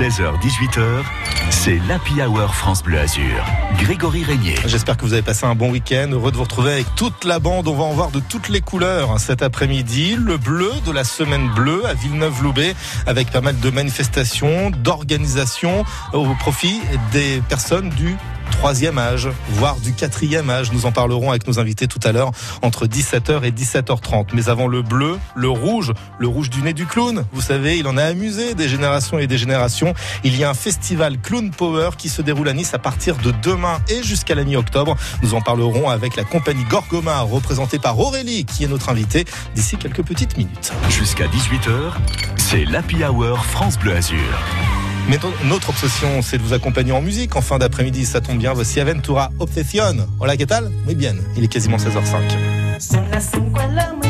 16h-18h, c'est l'Happy Hour France Bleu Azur. Grégory Régnier. J'espère que vous avez passé un bon week-end. Heureux de vous retrouver avec toute la bande. On va en voir de toutes les couleurs cet après-midi. Le bleu de la semaine bleue à Villeneuve-Loubet avec pas mal de manifestations, d'organisations au profit des personnes du troisième âge, voire du quatrième âge. Nous en parlerons avec nos invités tout à l'heure entre 17h et 17h30. Mais avant le bleu, le rouge, le rouge du nez du clown. Vous savez, il en a amusé des générations et des générations. Il y a un festival Clown Power qui se déroule à Nice à partir de demain et jusqu'à la mi-octobre. Nous en parlerons avec la compagnie Gorgomar, représentée par Aurélie, qui est notre invitée d'ici quelques petites minutes. Jusqu'à 18h, c'est l'Happy Hour France Bleu Azur. Mais notre obsession, c'est de vous accompagner en musique. En fin d'après-midi, ça tombe bien. Voici Aventura Obsession. Hola, ¿qué tal? Muy bien. Il est quasiment 16h05.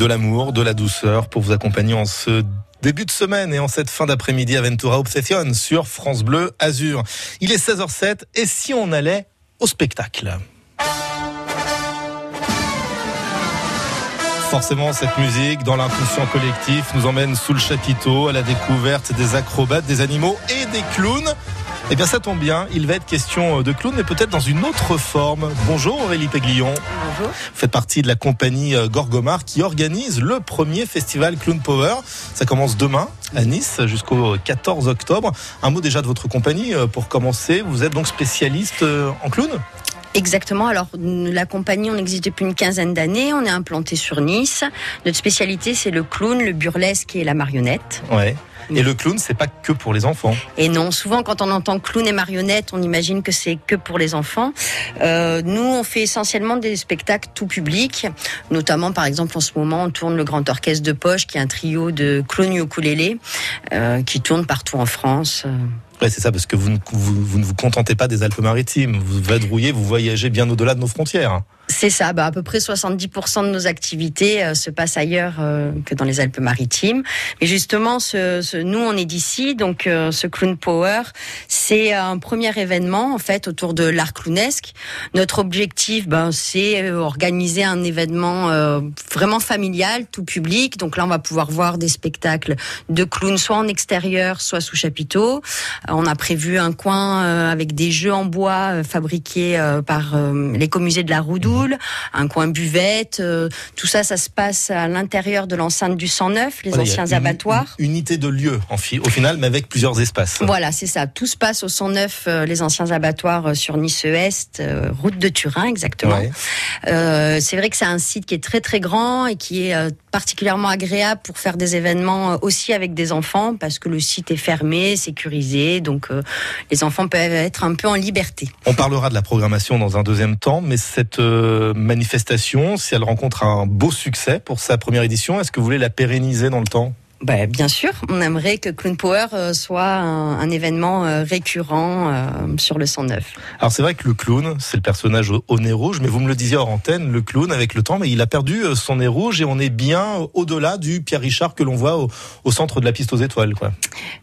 De l'amour, de la douceur pour vous accompagner en ce début de semaine et en cette fin d'après-midi Aventura Obsession sur France Bleu Azur. Il est 16h07 et si on allait au spectacle? Forcément, cette musique, dans l'inconscient collectif, nous emmène sous le chapiteau à la découverte des acrobates, des animaux et des clowns. Eh bien, ça tombe bien, il va être question euh, de clown, mais peut-être dans une autre forme. Bonjour Aurélie Péguillon. Bonjour. Vous faites partie de la compagnie euh, Gorgomar qui organise le premier festival Clown Power. Ça commence demain à Nice jusqu'au 14 octobre. Un mot déjà de votre compagnie euh, pour commencer. Vous êtes donc spécialiste en clown? Exactement. Alors, la compagnie, on existe depuis une quinzaine d'années. On est implanté sur Nice. Notre spécialité, c'est le clown, le burlesque et la marionnette. Ouais. Et le clown, c'est pas que pour les enfants. Et non, souvent quand on entend clown et marionnette, on imagine que c'est que pour les enfants. Euh, nous, on fait essentiellement des spectacles tout public, notamment par exemple en ce moment, on tourne le Grand Orchestre de Poche, qui est un trio de clowns ukulélé, euh, qui tourne partout en France. Ouais, c'est ça, parce que vous ne vous, vous, ne vous contentez pas des Alpes-Maritimes. Vous vadrouillez, vous voyagez bien au-delà de nos frontières. C'est ça, bah, à peu près 70% de nos activités euh, se passent ailleurs euh, que dans les Alpes-Maritimes. Et justement, ce, ce, nous, on est d'ici, donc euh, ce Clown Power, c'est un premier événement en fait autour de l'art clownesque. Notre objectif, ben, c'est organiser un événement vraiment familial, tout public. Donc là, on va pouvoir voir des spectacles de clowns, soit en extérieur, soit sous chapiteau. on a prévu un coin avec des jeux en bois fabriqués par l'écomusée de la Un coin buvette. Euh, tout ça, ça se passe à l'intérieur de l'enceinte du 109, les anciens abattoirs. unité de lieu, en au final, mais avec plusieurs espaces. Voilà, c'est ça. Tout se passe au 109, euh, les anciens abattoirs euh, sur Nice-Est, route de Turin, exactement. c'est vrai que c'est un site qui est très très grand et qui est particulièrement agréable pour faire des événements aussi avec des enfants parce que le site est fermé, sécurisé, donc les enfants peuvent être un peu en liberté. On parlera de la programmation dans un deuxième temps, mais cette manifestation, si elle rencontre un beau succès pour sa première édition, est-ce que vous voulez la pérenniser dans le temps? Bah, bien sûr, on aimerait que Clown Power euh, soit un, événement euh, récurrent euh, sur le 109. Alors c'est vrai que le clown, c'est le personnage au, nez rouge, mais vous me le disiez hors antenne, le clown avec le temps, mais il a perdu son nez rouge et on est bien au-delà du Pierre Richard que l'on voit au, centre de la piste aux étoiles. Quoi.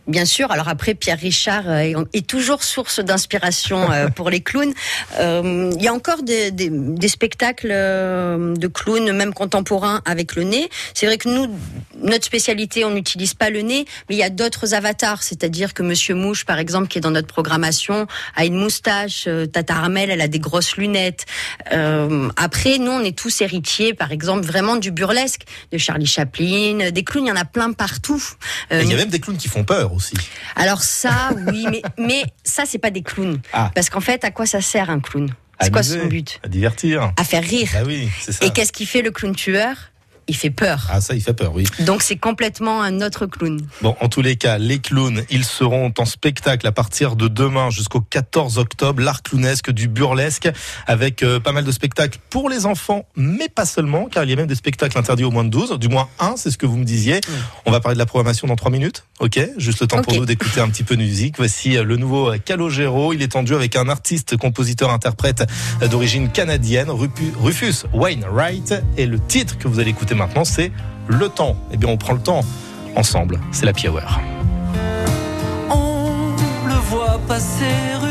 Bien sûr, alors après Pierre Richard est, toujours source d'inspiration pour les clowns. Il y a encore des, des spectacles de clowns, même contemporains, avec le nez. C'est vrai que nous, notre spécialité, on n'utilise pas le nez, mais il y a d'autres avatars, c'est-à-dire que Monsieur Mouche, par exemple, qui est dans notre programmation, a une moustache, euh, Tata Armel, elle a des grosses lunettes. Euh, après, nous, on est tous héritiers, par exemple, vraiment du burlesque, de Charlie Chaplin, des clowns, il y en a plein partout. Euh, il y a même des clowns qui font peur aussi. Alors ça, oui, mais, mais ça, c'est pas des clowns. Ah. Parce qu'en fait, à quoi ça sert un clown? C'est quoi son but? À divertir. À faire rire. Ah oui, c'est ça. Et qu'est-ce qui fait le clown tueur? Il fait peur. Ah ça, il fait peur, oui. Donc c'est complètement un autre clown. Bon, en tous les cas, les clowns, ils seront en spectacle à partir de demain jusqu'au 14 octobre, l'art clownesque du burlesque, avec euh, pas mal de spectacles pour les enfants, mais pas seulement, car il y a même des spectacles interdits au moins de 12, du moins un, c'est ce que vous me disiez. On va parler de la programmation dans trois minutes, ok Juste le temps pour nous d'écouter un petit peu de musique. Voici euh, le nouveau Calogero, il est en duo avec un artiste, compositeur, interprète euh, d'origine canadienne, Rufus Wainwright, et le titre que vous allez écouter maintenant, c'est le temps. Eh bien, on prend le temps ensemble. C'est la Hour. On le voit passer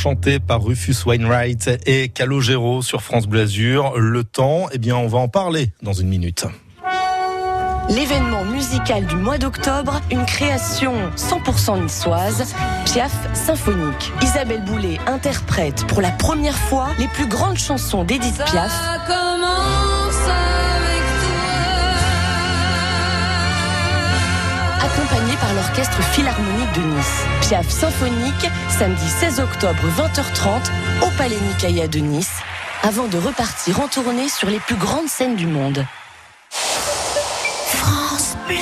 chanté par Rufus Wainwright et Calogero sur France Bleu Azur. Le temps, eh bien, on va en parler dans une minute. L'événement musical du mois d'octobre, une création 100% niçoise, Piaf symphonique. Isabelle Boulet interprète pour la première fois les plus grandes chansons d'Edith Piaf. l'Orchestre Philharmonique de Nice. Piaf symphonique, samedi 16 octobre 20h30 au Palais Nicaïa de Nice, avant de repartir en tournée sur les plus grandes scènes du monde. France Bleu.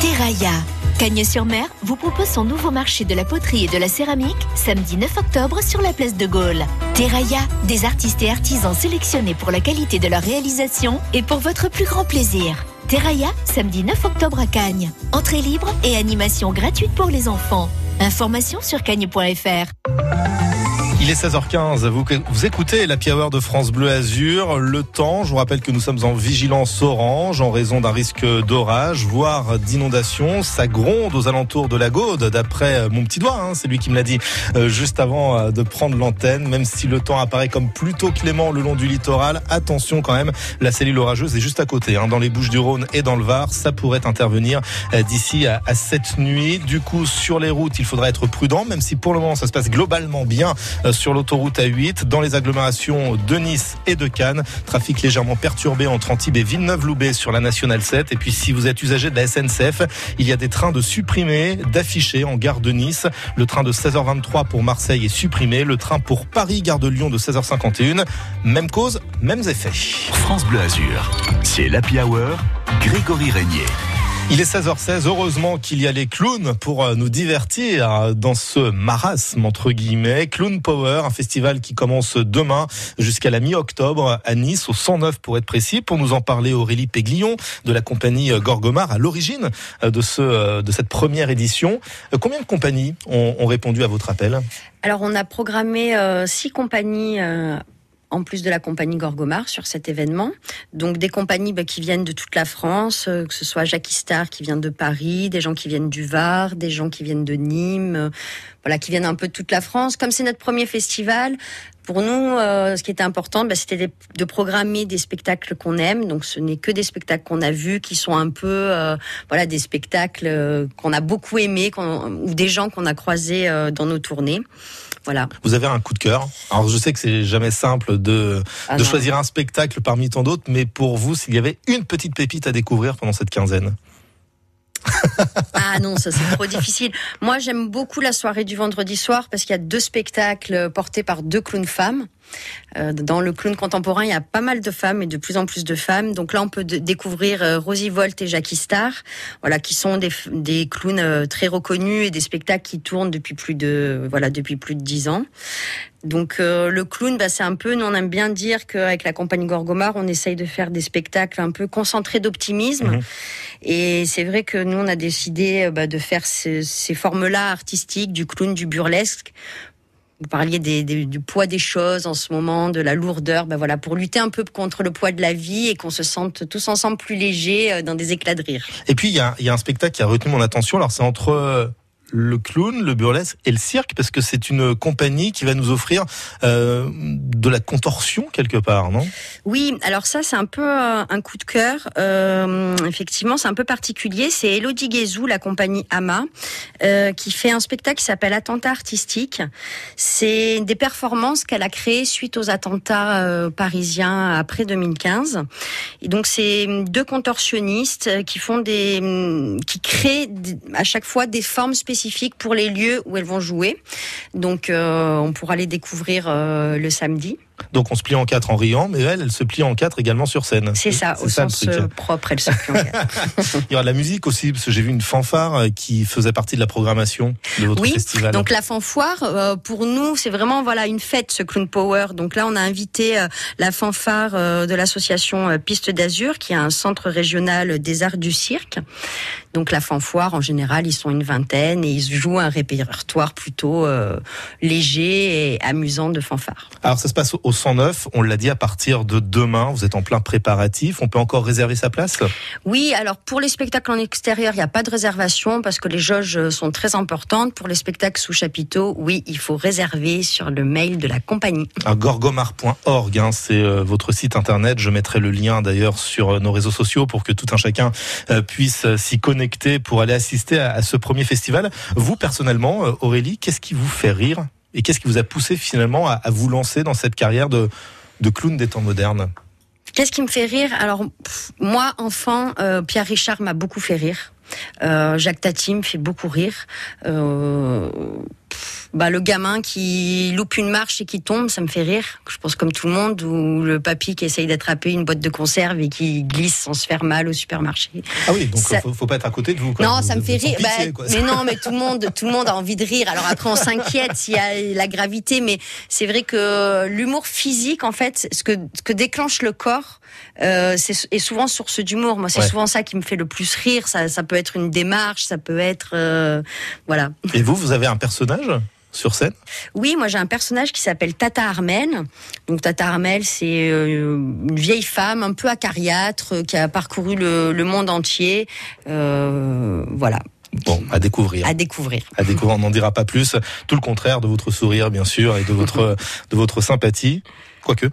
Terraia. Cagnes-sur-Mer vous propose son nouveau marché de la poterie et de la céramique samedi 9 octobre sur la place de Gaulle. Terraia, des artistes et artisans sélectionnés pour la qualité de leur réalisation et pour votre plus grand plaisir. Terraia, samedi 9 octobre à Cagnes. Entrée libre et animation gratuite pour les enfants. Information sur cagnes.fr. Il est 16h15, vous, écoutez la Hour de France Bleu Azur. Le temps, je vous rappelle que nous sommes en vigilance orange en raison d'un risque d'orage, voire d'inondation. Ça gronde aux alentours de la Gaude, d'après mon petit doigt, hein, c'est lui qui me l'a dit euh, juste avant euh, de prendre l'antenne. Même si le temps apparaît comme plutôt clément le long du littoral, attention quand même, la cellule orageuse est juste à côté, hein, dans les Bouches du Rhône et dans le Var. Ça pourrait intervenir euh, d'ici à cette nuit. Du coup, sur les routes, il faudra être prudent, même si pour le moment ça se passe globalement bien sur l'autoroute A8 dans les agglomérations de Nice et de Cannes. Trafic légèrement perturbé entre Antibes et Villeneuve-Loubet sur la nationale 7. Et puis si vous êtes usager de la SNCF, il y a des trains de supprimer, d'afficher en gare de Nice. Le train de 16h23 pour Marseille est supprimé. Le train pour Paris, gare de Lyon de 16h51. Même cause, mêmes effets. France Bleu Azur, c'est l'Happy Hour, Grégory Régnier. Il est 16h16. Heureusement qu'il y a les clowns pour euh, nous divertir dans ce marasme, entre guillemets. Clown Power, un festival qui commence demain jusqu'à la mi-octobre à Nice, au 109 pour être précis. Pour nous en parler, Aurélie Péglion de la compagnie Gorgomar à l'origine euh, de ce, euh, de cette première édition. Combien de compagnies ont, ont répondu à votre appel? Alors, on a programmé six compagnies en plus de la compagnie Gorgomar sur cet événement. Donc des compagnies bah, qui viennent de toute la France, euh, que ce soit Jackie Star qui vient de Paris, des gens qui viennent du Var, des gens qui viennent de Nîmes, euh, voilà, qui viennent un peu de toute la France. Comme c'est notre premier festival, pour nous, euh, ce qui était important, bah, c'était de programmer des spectacles qu'on aime. Donc, ce n'est que des spectacles qu'on a vus, qui sont un peu, voilà, des spectacles qu'on a beaucoup aimés, ou des gens qu'on a croisés dans nos tournées. Voilà. Vous avez un coup de cœur. Alors je sais que c'est jamais simple de, Ah de choisir un spectacle parmi tant d'autres, mais pour vous, s'il y avait une petite pépite à découvrir pendant cette quinzaine? Ah non, ça c'est trop difficile. Moi, j'aime beaucoup la soirée du vendredi soir parce qu'il y a deux spectacles portés par deux clowns femmes. Euh, dans le clown contemporain, il y a pas mal de femmes et de plus en plus de femmes. Donc là, on peut découvrir euh, Rosie Volt et Jackie Star, voilà, qui sont des, clowns euh, très reconnus et des spectacles qui tournent depuis plus de voilà depuis plus de dix ans. Donc euh, le clown, bah, c'est un peu, nous on aime bien dire qu'avec la compagnie Gorgomar, on essaye de faire des spectacles un peu concentrés d'optimisme. Mhm. Et c'est vrai que nous on a décidé bah, de faire ce- ces formes-là artistiques, du clown, du burlesque. Vous parliez du poids des choses en ce moment, de la lourdeur, bah voilà, pour lutter un peu contre le poids de la vie et qu'on se sente tous ensemble plus légers euh, dans des éclats de rire. Et puis il y a, y a un spectacle qui a retenu mon attention. Alors c'est entre euh, le clown, le burlesque et le cirque, parce que c'est une compagnie qui va nous offrir euh, de la contorsion quelque part, non? Oui, alors ça c'est un peu euh, un coup de cœur. Euh, effectivement, c'est un peu particulier. C'est Elodie Guézou, la compagnie Ama, qui fait un spectacle qui s'appelle Attentat artistique. C'est des performances qu'elle a créées suite aux attentats parisiens après 2015. Et donc c'est deux contorsionnistes qui font des, qui créent à chaque fois des formes spécifiques pour les lieux où elles vont jouer. Donc euh, on pourra les découvrir euh, le samedi. Donc on se plie en quatre en riant, mais elle, elle se plie en quatre également sur scène. C'est ça, au le sens euh, propre, elle se plie en quatre. Il y aura de la musique aussi, parce que j'ai vu une fanfare qui faisait partie de la programmation de votre Oui, festival. Donc la fanfare, euh, pour nous, c'est vraiment voilà une fête, ce Clown Power. Donc là, on a invité euh, la fanfare euh, de l'association Piste d'Azur, qui est un centre régional des arts du cirque. Donc la fanfare, en général, ils sont une vingtaine et ils jouent un répertoire plutôt euh, léger et amusant de fanfare. Alors ça se passe au 109, on l'a dit à partir de demain, vous êtes en plein préparatif, on peut encore réserver sa place? Oui, alors pour les spectacles en extérieur, il n'y a pas de réservation parce que les jauges sont très importantes. Pour les spectacles sous chapiteau, oui, il faut réserver sur le mail de la compagnie. gorgomar.org, hein, c'est euh, votre site internet. Je mettrai le lien d'ailleurs sur euh, nos réseaux sociaux pour que tout un chacun euh, puisse s'y pour aller assister à, ce premier festival. Vous personnellement, Aurélie, qu'est-ce qui vous fait rire et qu'est-ce qui vous a poussé finalement à, vous lancer dans cette carrière de, clown des temps modernes? Qu'est-ce qui me fait rire? Alors moi, enfant, Pierre Richard m'a beaucoup fait rire. Jacques Tati me fait beaucoup rire. Euh, bah, le gamin qui loupe une marche et qui tombe, ça me fait rire. Je pense comme tout le monde, ou le papy qui essaye d'attraper une boîte de conserve et qui glisse sans se faire mal au supermarché. Ah oui, donc ça... faut, pas être à côté de vous. Non, ça me fait rire. Bah, mais non, mais tout le monde, tout le monde a envie de rire. Alors après, on s'inquiète s'il y a la gravité, mais c'est vrai que l'humour physique, en fait, ce que, ce que déclenche le corps, euh, est souvent source d'humour. Moi, c'est souvent ça qui me fait le plus rire. Ça, ça peut être une démarche, ça peut être, euh, voilà. Et vous, vous avez un personnage sur scène? Oui, moi j'ai un personnage qui s'appelle Tata Armel. Donc Tata Armel, c'est euh, une vieille femme un peu acariâtre qui a parcouru le, monde entier. Euh, voilà. Bon, à découvrir. À découvrir. À découvrir, on n'en dira pas plus. Tout le contraire de votre sourire, bien sûr, et de votre, de votre sympathie quoique,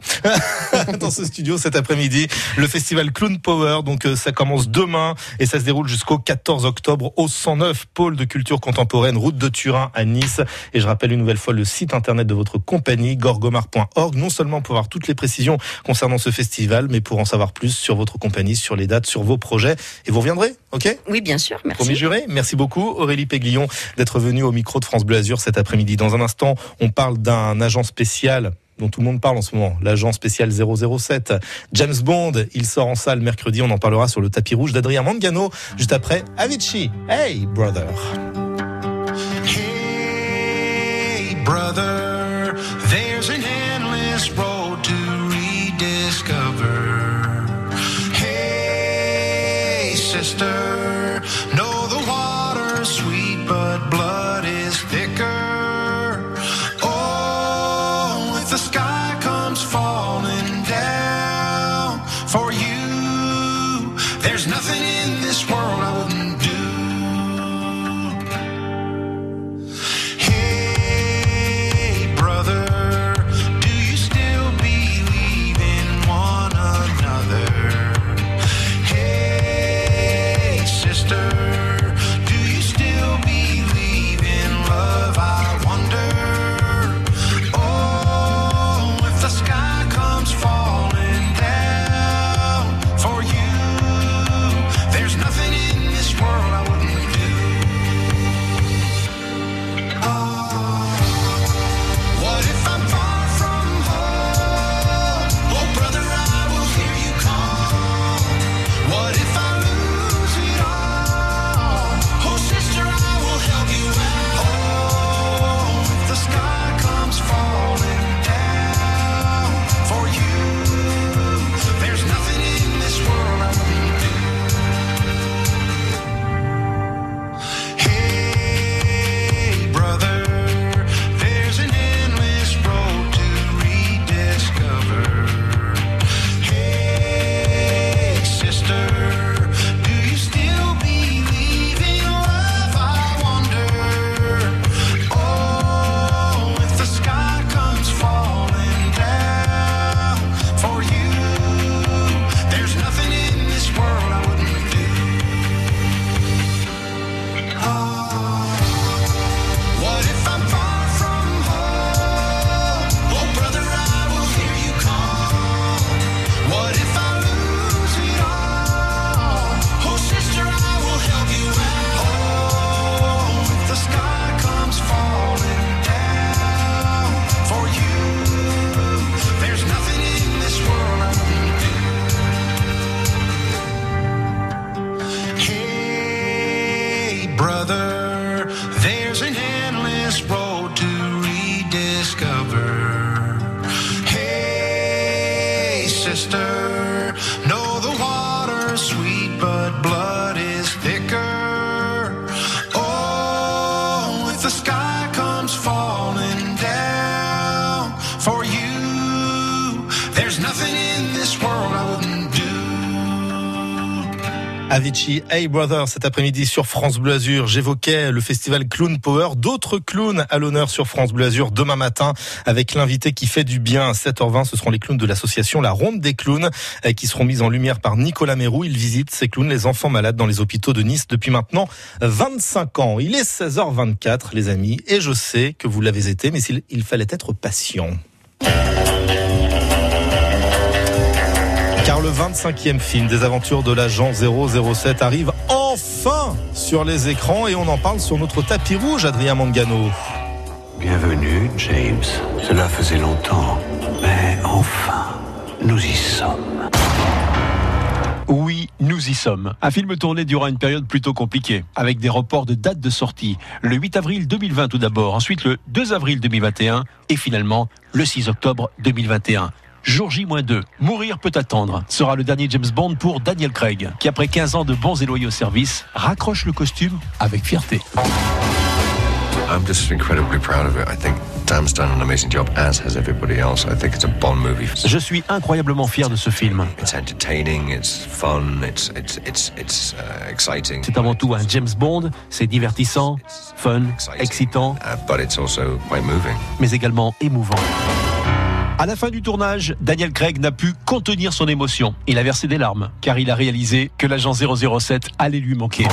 dans ce studio cet après-midi. Le festival Clown Power, donc euh, ça commence demain et ça se déroule jusqu'au 14 octobre au 109 pôle de culture contemporaine, route de Turin à Nice. Et je rappelle une nouvelle fois le site internet de votre compagnie, gorgomar.org, non seulement pour avoir toutes les précisions concernant ce festival, mais pour en savoir plus sur votre compagnie, sur les dates, sur vos projets. Et vous reviendrez, ok? Oui, bien sûr, merci. Promis juré, merci beaucoup Aurélie Péguillon d'être venue au micro de France Bleu Azur cet après-midi. Dans un instant, on parle d'un agent spécial dont tout le monde parle en ce moment, l'agent spécial 007. James Bond, il sort en salle mercredi, on en parlera sur le tapis rouge d'Adrien Mangano, juste après Avicii. Hey brother. Hey brother, Hey Brother, cet après-midi sur France Bleu Azur. J'évoquais le festival Clown Power. D'autres clowns à l'honneur sur France Bleu Azur demain matin avec l'invité qui fait du bien à 7h20. Ce seront les clowns de l'association La Ronde des Clowns euh, qui seront mis en lumière par Nicolas Mérou. Il visite ces clowns, les enfants malades dans les hôpitaux de Nice depuis maintenant 25 ans. Il est 16h24, les amis, et je sais que vous l'avez été, mais il, il fallait être patient. Car le 25e film des aventures de l'agent 007 arrive enfin sur les écrans et on en parle sur notre tapis rouge, Adrien Mangano. Bienvenue, James. Cela faisait longtemps, mais enfin, nous y sommes. Oui, nous y sommes. Un film tourné durant une période plutôt compliquée, avec des reports de date de sortie. Le 8 avril 2020 tout d'abord, ensuite le 2 avril 2021 et finalement le 6 octobre 2021. Jour J-2, Mourir peut attendre, sera le dernier James Bond pour Daniel Craig, qui après 15 ans de bons et loyaux services, raccroche le costume avec fierté. I'm just incredibly proud of it. I think Sam's done an amazing job, as has everybody else. I think it's a Bond movie. Je suis incroyablement fier de ce film. It's entertaining, it's fun, it's it's it's it's uh, exciting. C'est avant tout un James Bond, c'est divertissant, fun, excitant, Uh, but it's also quite moving. mais également émouvant. À la fin du tournage, Daniel Craig n'a pu contenir son émotion. Il a versé des larmes, car il a réalisé que l'agent 007 allait lui manquer.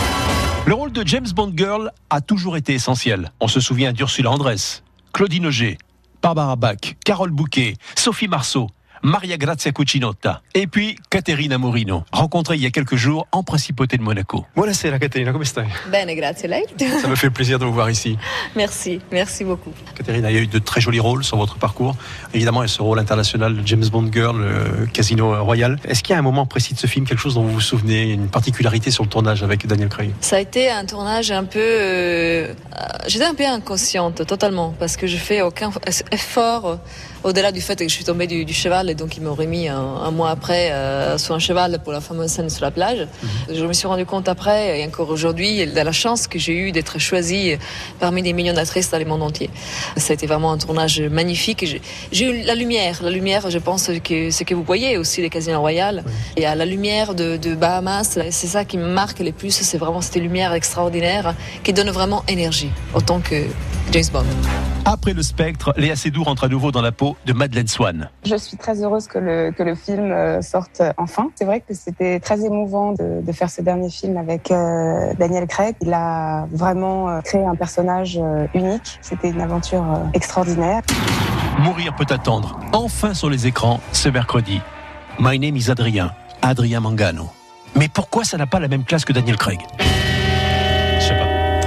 Le rôle de James Bond Girl a toujours été essentiel. On se souvient d'Ursula Andress, Claudine Auger, Barbara Bach, Carole Bouquet, Sophie Marceau, Maria Grazia Cucinotta et puis Caterina Morino, rencontrée il y a quelques jours en principauté de Monaco. Buonasera Caterina, come stai? Bene, grazie lei. Ça me fait plaisir de vous voir ici. Merci, merci beaucoup. Caterina, il y a eu de très jolis rôles sur votre parcours. Évidemment, il y a ce rôle international de James Bond Girl, le Casino Royal. Est-ce qu'il y a un moment précis de ce film, quelque chose dont vous vous souvenez, une particularité sur le tournage avec Daniel Craig? Ça a été un tournage un peu... euh, J'étais un peu inconsciente, totalement, parce que je fais aucun effort euh, au-delà du fait que je suis tombée du, du cheval et donc ils m'ont remis un, un mois après euh, sur un cheval pour la fameuse scène sur la plage. Je me suis rendu compte après et encore aujourd'hui de la chance que j'ai eue d'être choisie parmi des millions d'actrices dans le monde entier. Ça a été vraiment un tournage magnifique. et J'ai eu la lumière, la lumière, je pense que ce que vous voyez aussi les Casinos Royal. Il y a la lumière de, de Bahamas, c'est ça qui me marque le plus, c'est vraiment cette lumière extraordinaire qui donne vraiment énergie, autant que James Bond. Après le spectre, Léa Seydoux rentre à nouveau dans la peau de Madeleine Swan. Je suis très heureuse que le, que le film euh, sorte enfin. C'est vrai que c'était très émouvant de, de faire ce dernier film avec euh, Daniel Craig. Il a vraiment euh, créé un personnage euh, unique. C'était une aventure euh, extraordinaire. Mourir peut attendre. Enfin sur les écrans ce mercredi. My name is Adrien. Adrien Mangano. Mais pourquoi ça n'a pas la même classe que Daniel Craig?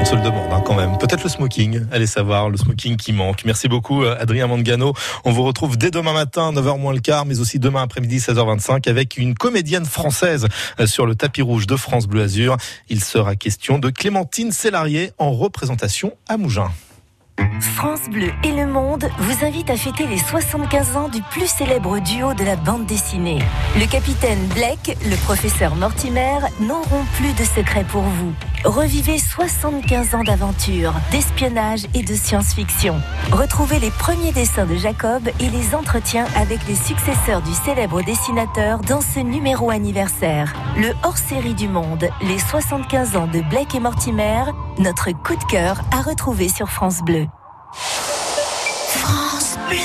On se le demande hein, quand même. Peut-être le smoking. Allez savoir, le smoking qui manque. Merci beaucoup euh, Adrien Mangano. On vous retrouve dès demain matin, 9h moins le quart, mais aussi demain après-midi, 16h25, avec une comédienne française euh, sur le tapis rouge de France Bleu Azur. Il sera question de Clémentine Célarier en représentation à Mougins. France Bleu et Le Monde vous invitent à fêter les 75 ans du plus célèbre duo de la bande dessinée. Le capitaine Blake, le professeur Mortimer n'auront plus de secrets pour vous. Revivez 75 ans d'aventure, d'espionnage et de science-fiction. Retrouvez les premiers dessins de Jacob et les entretiens avec les successeurs du célèbre dessinateur dans ce numéro anniversaire. Le hors-série du Monde, les 75 ans de Blake et Mortimer, notre coup de cœur à retrouver sur France Bleu. France Bleu.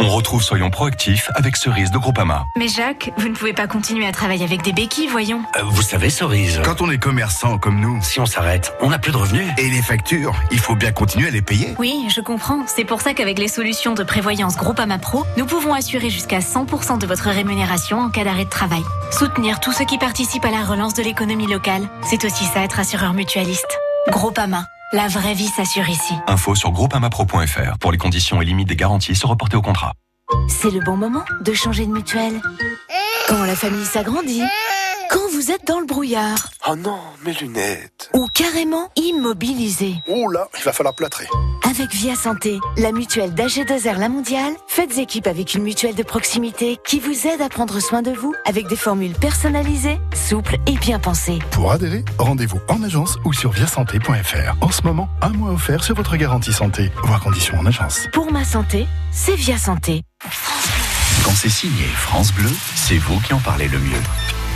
On retrouve Soyons proactifs avec Cerise de Groupama. Mais Jacques, vous ne pouvez pas continuer à travailler avec des béquilles, voyons. Euh, Vous savez, Cerise, quand on est commerçant comme nous, si on s'arrête, on n'a plus de revenus. Et les factures, il faut bien continuer à les payer. Oui, je comprends. C'est pour ça qu'avec les solutions de prévoyance Groupama Pro, nous pouvons assurer jusqu'à 100% de votre rémunération en cas d'arrêt de travail. Soutenir tous ceux qui participent à la relance de l'économie locale, c'est aussi ça être assureur mutualiste. Groupama, la vraie vie s'assure ici. Info sur groupamapro.fr pour les conditions et limites des garanties se reporter au contrat. C'est le bon moment de changer de mutuelle. Quand la famille s'agrandit, quand vous êtes dans le brouillard, Oh non, mes lunettes. ou carrément immobilisé. Oh là, il va falloir plâtrer. Avec Via Santé, la mutuelle d'AG2R La Mondiale, faites équipe avec une mutuelle de proximité qui vous aide à prendre soin de vous avec des formules personnalisées, souples et bien pensées. Pour adhérer, rendez-vous en agence ou sur viasanté.fr. En ce moment, un mois offert sur votre garantie santé. Voir conditions en agence. Pour ma santé, c'est Via Santé. Quand c'est signé France Bleu, c'est vous qui en parlez le mieux.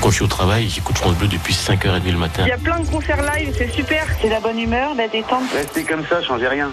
Quand je suis au travail, j'écoute France Bleu depuis 5h30 le matin. Il y a plein de concerts live, c'est super. C'est la bonne humeur, la détente. Restez comme ça, changez rien.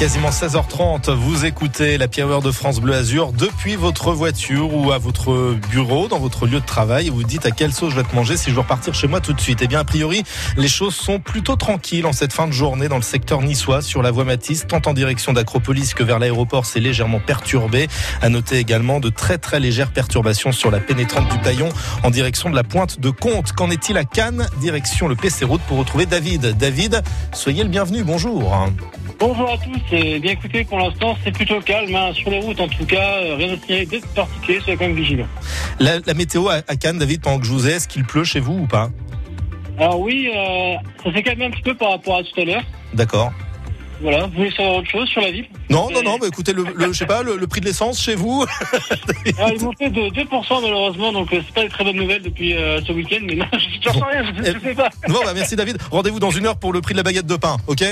Quasiment 16h30, vous écoutez la Hour de France Bleu Azur depuis votre voiture ou à votre bureau, dans votre lieu de travail. Et vous dites à quelle sauce je vais te manger si je veux repartir chez moi tout de suite. Eh bien, a priori, les choses sont plutôt tranquilles en cette fin de journée dans le secteur niçois sur la voie Matisse, tant en direction d'Acropolis que vers l'aéroport. C'est légèrement perturbé. À noter également de très très légères perturbations sur la pénétrante du Paillon en direction de la pointe de Comte. Qu'en est-il à Cannes? Direction le PC Route pour retrouver David. David, soyez le bienvenu. Bonjour. Bonjour à tous, et bien écoutez, pour l'instant c'est plutôt calme, hein. sur les routes en tout cas, euh, rien de signaler de particulier, soyez quand même vigilant. La, la météo à, à Cannes, David, pendant que je vous ai, est-ce qu'il pleut chez vous ou pas? Alors oui, euh, ça s'est calmé un petit peu par rapport à tout à l'heure. D'accord. Voilà, vous voulez savoir autre chose sur la ville? Non, non, non, bah écoutez, le, le- je sais pas, le, le prix de l'essence chez vous Ah, Ils m'ont fait de 2% malheureusement, donc euh, c'est pas une très bonne nouvelle depuis euh, ce week-end, mais non, je ne ressens rien, je ne sais pas. Bon, bah merci David. Rendez-vous dans une heure pour le prix de la baguette de pain, ok?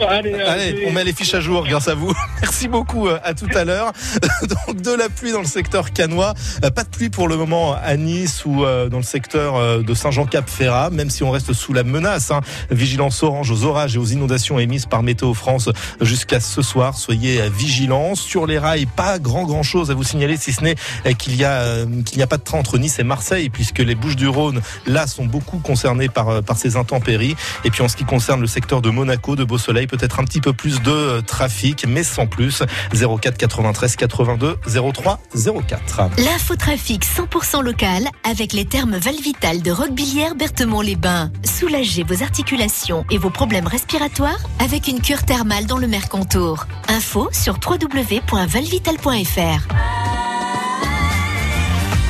Allez, Allez, on met les fiches à jour grâce à vous. Merci beaucoup, euh, à tout à l'heure. Donc de la pluie dans le secteur canois, Euh, pas de pluie pour le moment à Nice ou euh, dans le secteur euh, de Saint-Jean-Cap-Ferrat, même si on reste sous la menace. hein. Vigilance orange aux orages et aux inondations émises par Météo France jusqu'à ce soir. Soyez euh, vigilants. Sur les rails, pas grand grand chose à vous signaler, si ce n'est euh, qu'il y a euh, qu'il n'y a pas de train entre Nice et Marseille, puisque les Bouches-du-Rhône là sont beaucoup concernées par euh, par ces intempéries. Et puis en ce qui concerne le secteur de Monaco, de Beau Soleil, peut-être un petit peu plus de euh, trafic, mais sans plus. 04 93 82 03 04. L'infotrafic 100% local avec les termes Valvital de Roquebillière Berthemont-les-Bains. Soulagez vos articulations et vos problèmes respiratoires avec une cure thermale dans le Mercantour. Info sur www.valvital.fr.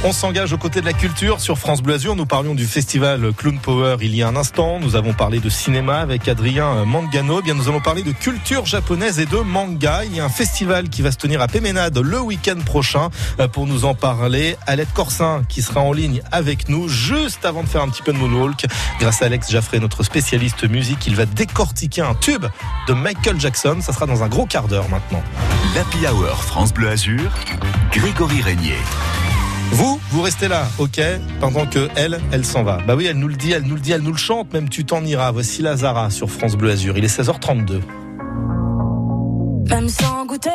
On s'engage aux côtés de la culture sur France Bleu Azur. Nous parlions du festival Clown Power il y a un instant. Nous avons parlé de cinéma avec Adrien Mangano. Eh bien, nous allons parler de culture japonaise et de manga. Il y a un festival qui va se tenir à Péménade le week-end prochain. Euh, Pour nous en parler, Alette Corsin qui sera en ligne avec nous juste avant de faire un petit peu de moonwalk. Grâce à Alex Jaffré, notre spécialiste musique, il va décortiquer un tube de Michael Jackson. Ça sera dans un gros quart d'heure maintenant. L'Happy Hour France Bleu Azur, Grégory Régnier. Vous, vous restez là, ok Pendant que elle, elle s'en va. Bah oui, elle nous le dit, elle nous le dit, elle nous le chante, même tu t'en iras. Voici Lazara sur France Bleu Azur. Il est 16h32. Même sans goûter,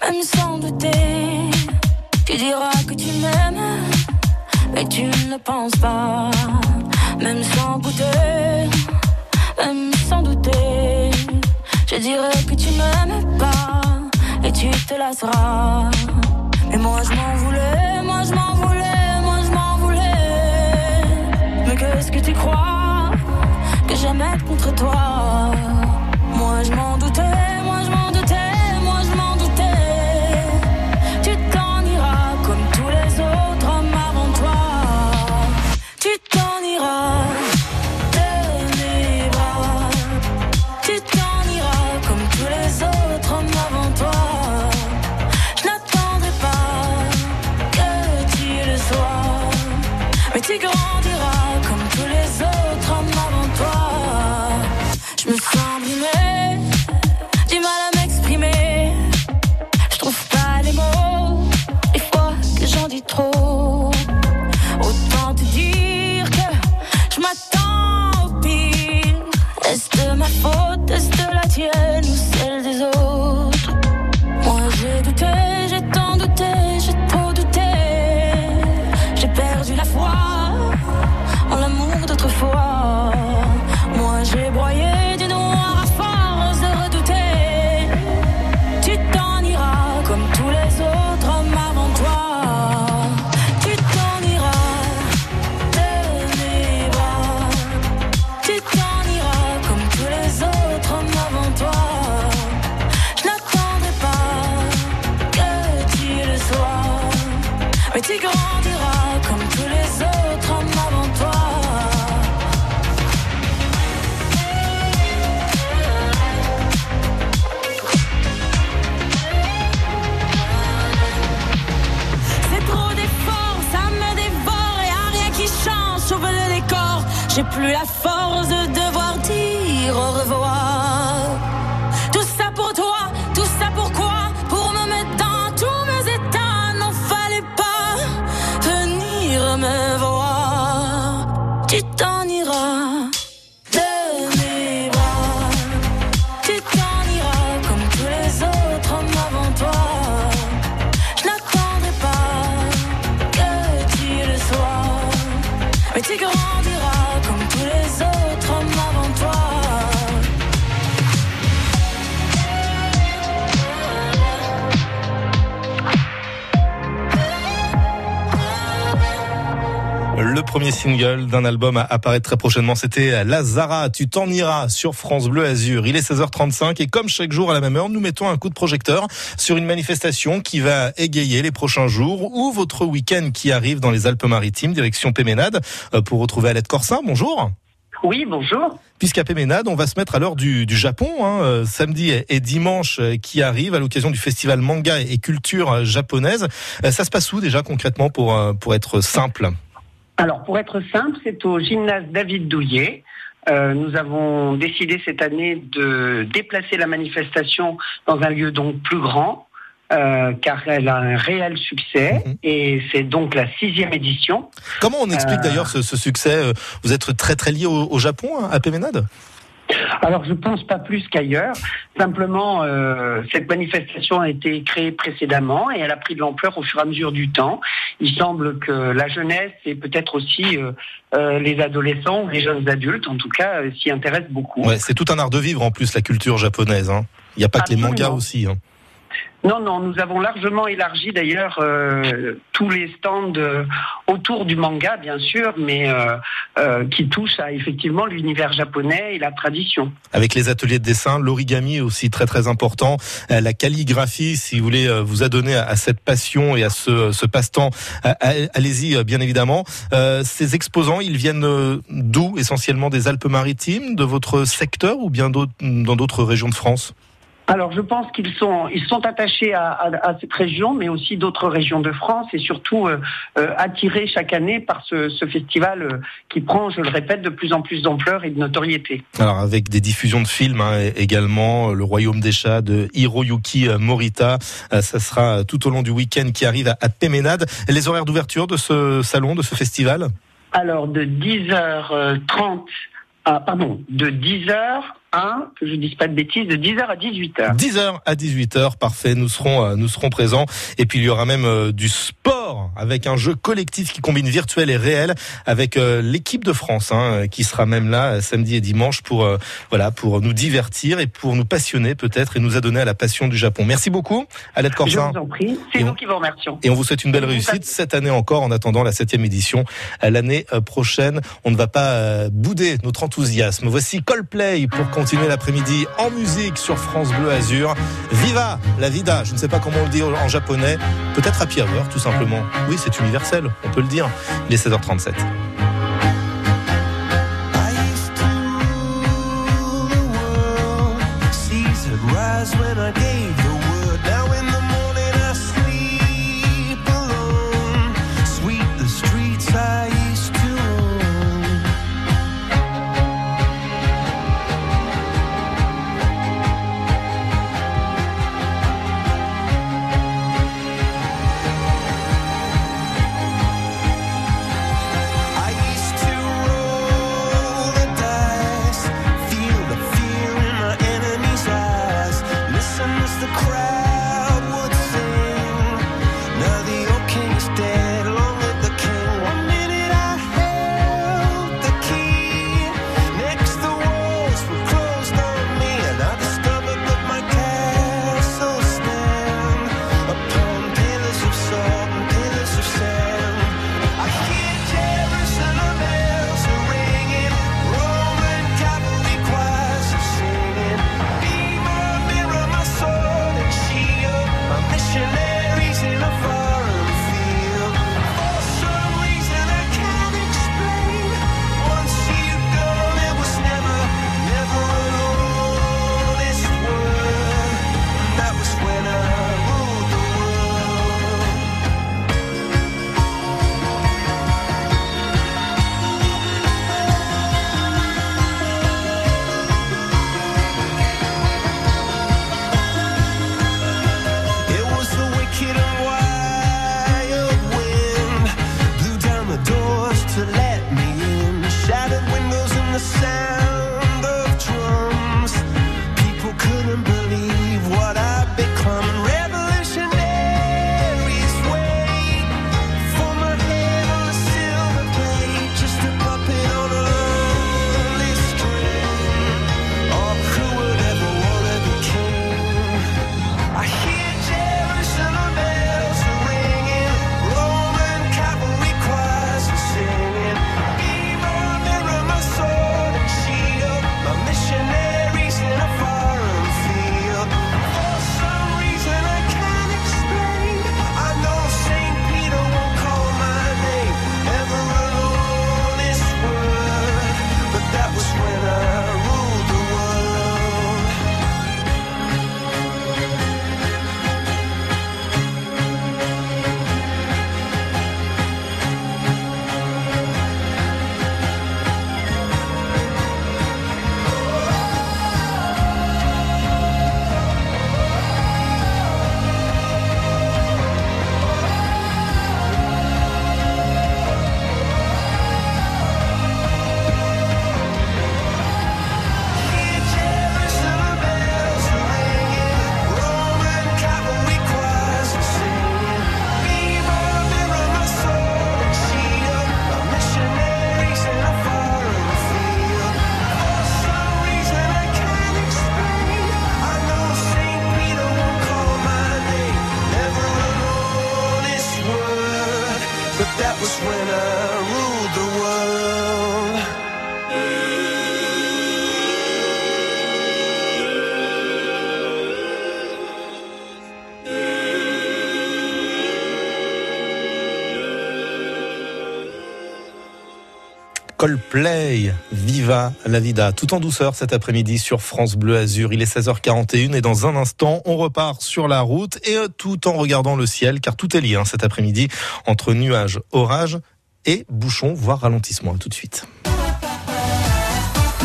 même sans douter, tu diras que tu m'aimes, mais tu ne penses pas. Même sans goûter, même sans douter, je dirais que tu m'aimes pas et tu te lasseras. Mais moi je m'en voulais, moi je m'en voulais, moi je m'en voulais. Mais qu'est-ce que tu crois? Que j'aimais être contre toi? Moi je m'en doutais, Mais tu d'un album à apparaître très prochainement, c'était Lazara, tu t'en iras sur France Bleu Azur. Il est 16h35 et comme chaque jour à la même heure, nous mettons un coup de projecteur sur une manifestation qui va égayer les prochains jours ou votre week-end qui arrive dans les Alpes-Maritimes, direction Péménade, euh, pour retrouver Alette Corsin. Bonjour. Oui, bonjour. Puisqu'à Péménade, on va se mettre à l'heure du, du Japon, hein, euh, samedi et, dimanche euh, qui arrive à l'occasion du festival manga et culture euh, japonaise. Euh, Ça se passe où déjà concrètement pour, euh, pour être simple? Alors, pour être simple, c'est au gymnase David Douillet. Euh, nous avons décidé cette année de déplacer la manifestation dans un lieu donc plus grand, euh, car elle a un réel succès, et c'est donc la sixième édition. Comment on explique Euh, d'ailleurs ce, ce succès? Vous êtes très très lié au, au Japon, hein, à Péménade? Alors, je pense pas plus qu'ailleurs. Simplement, euh, cette manifestation a été créée précédemment et elle a pris de l'ampleur au fur et à mesure du temps. Il semble que la jeunesse et peut-être aussi euh, euh, les adolescents ou les jeunes adultes, en tout cas, s'y intéressent beaucoup. Ouais, c'est tout un art de vivre en plus la culture japonaise. hein. Il n'y a pas que les mangas aussi. hein. Non, non, nous avons largement élargi d'ailleurs euh, tous les stands euh, autour du manga, bien sûr, mais euh, euh, qui touchent à effectivement l'univers japonais et la tradition. Avec les ateliers de dessin, l'origami aussi très très important, Euh, la calligraphie, si vous voulez euh, vous adonner à, à cette passion et à ce, ce passe-temps, allez-y bien évidemment. Ces exposants, ils viennent d'où Essentiellement des Alpes-Maritimes, de votre secteur ou bien dans d'autres régions de France? Alors, je pense qu'ils sont, ils sont attachés à, à- à cette région, mais aussi d'autres régions de France, et surtout euh, euh, attirés chaque année par ce, ce festival euh, qui prend, je le répète, de plus en plus d'ampleur et de notoriété. Alors avec des diffusions de films hein, également, Le Royaume des Chats de Hiroyuki Morita, ça sera tout au long du week-end qui arrive à, à Péménade. Les horaires d'ouverture de ce salon, de ce festival? Alors, de 10h30 à, pardon, de 10h à, que je dise pas de bêtises, de 10h à 18h. 10h à 18h, parfait, nous serons, euh, nous serons présents. Et puis il y aura même euh, du sport avec un jeu collectif qui combine virtuel et réel avec euh, l'équipe de France hein, qui sera même là samedi et dimanche pour, euh, voilà, pour nous divertir et pour nous passionner peut-être et nous adonner à la passion du Japon. Merci beaucoup, Alette Je Corsin. vous en prie, c'est nous on- qui vous remercions. Et on vous souhaite une belle réussite cette année encore en attendant la septième édition l'année prochaine. On ne va pas bouder notre enthousiasme. Voici Coldplay pour continuer l'après-midi en musique sur France Bleu Azur. Viva la vida, je ne sais pas comment on le dit en japonais, peut-être happy hour tout simplement. Oui, c'est universel, on peut le dire. Il est 16h37. Seas had rise when I gave Coldplay, Viva la Vida, tout en douceur cet après-midi sur France Bleu Azur. Il est 16h41 et dans un instant, on repart sur la route et euh, tout en regardant le ciel, car tout est lié hein, cet après-midi entre nuages, orages et bouchons, voire ralentissement. Tout de suite.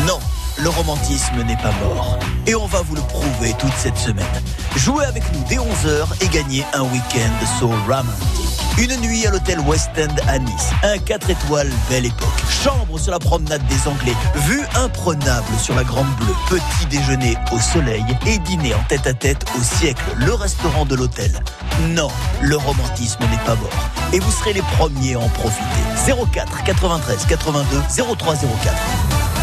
Non, le romantisme n'est pas mort. Et on va vous le prouver toute cette semaine. Jouez avec nous dès 11h et gagnez un week-end so romantique. Une nuit à l'hôtel West End à Nice. Un 4 étoiles belle époque. Chambre sur la promenade des Anglais. Vue imprenable sur la Grande Bleue. Petit déjeuner au soleil et dîner en tête à tête au siècle. Le restaurant de l'hôtel. Non, le romantisme n'est pas mort. Et vous serez les premiers à en profiter. 04 93 82 0304.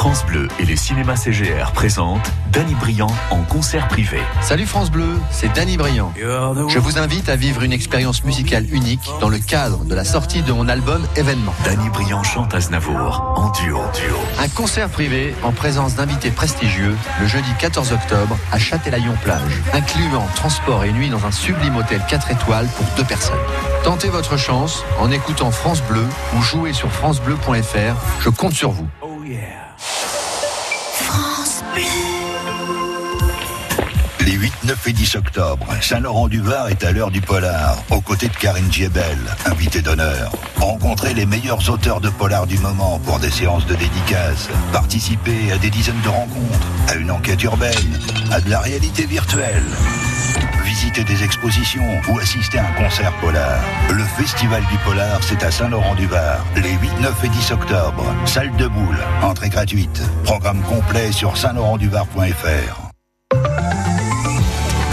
France Bleu et le cinéma CGR présentent Danny Briand en concert privé. Salut France Bleu, c'est Danny Briand. Je vous invite à vivre une expérience musicale unique dans le cadre de la sortie de mon album Événement. Danny Briand chante Aznavour en duo. duo. Un concert privé en présence d'invités prestigieux le jeudi 14 octobre à Châtelaillon-Plage, incluant transport et nuit dans un sublime hôtel 4 étoiles pour deux personnes. Tentez votre chance en écoutant France Bleu ou jouez sur francebleu.fr. Je compte sur vous. Les 8, 9 et 10 octobre, Saint-Laurent-du-Var est à l'heure du polar, aux côtés de Karine Giebel, invitée d'honneur. Rencontrez les meilleurs auteurs de polar du moment pour des séances de dédicaces. Participez à des dizaines de rencontres, à une enquête urbaine, à de la réalité virtuelle. Visitez des expositions ou assistez à un concert polar. Le Festival du Polar, c'est à Saint-Laurent-du-Var, les 8, 9 et 10 octobre. Salle de boule, entrée gratuite. Programme complet sur saint-laurent-du-var.fr.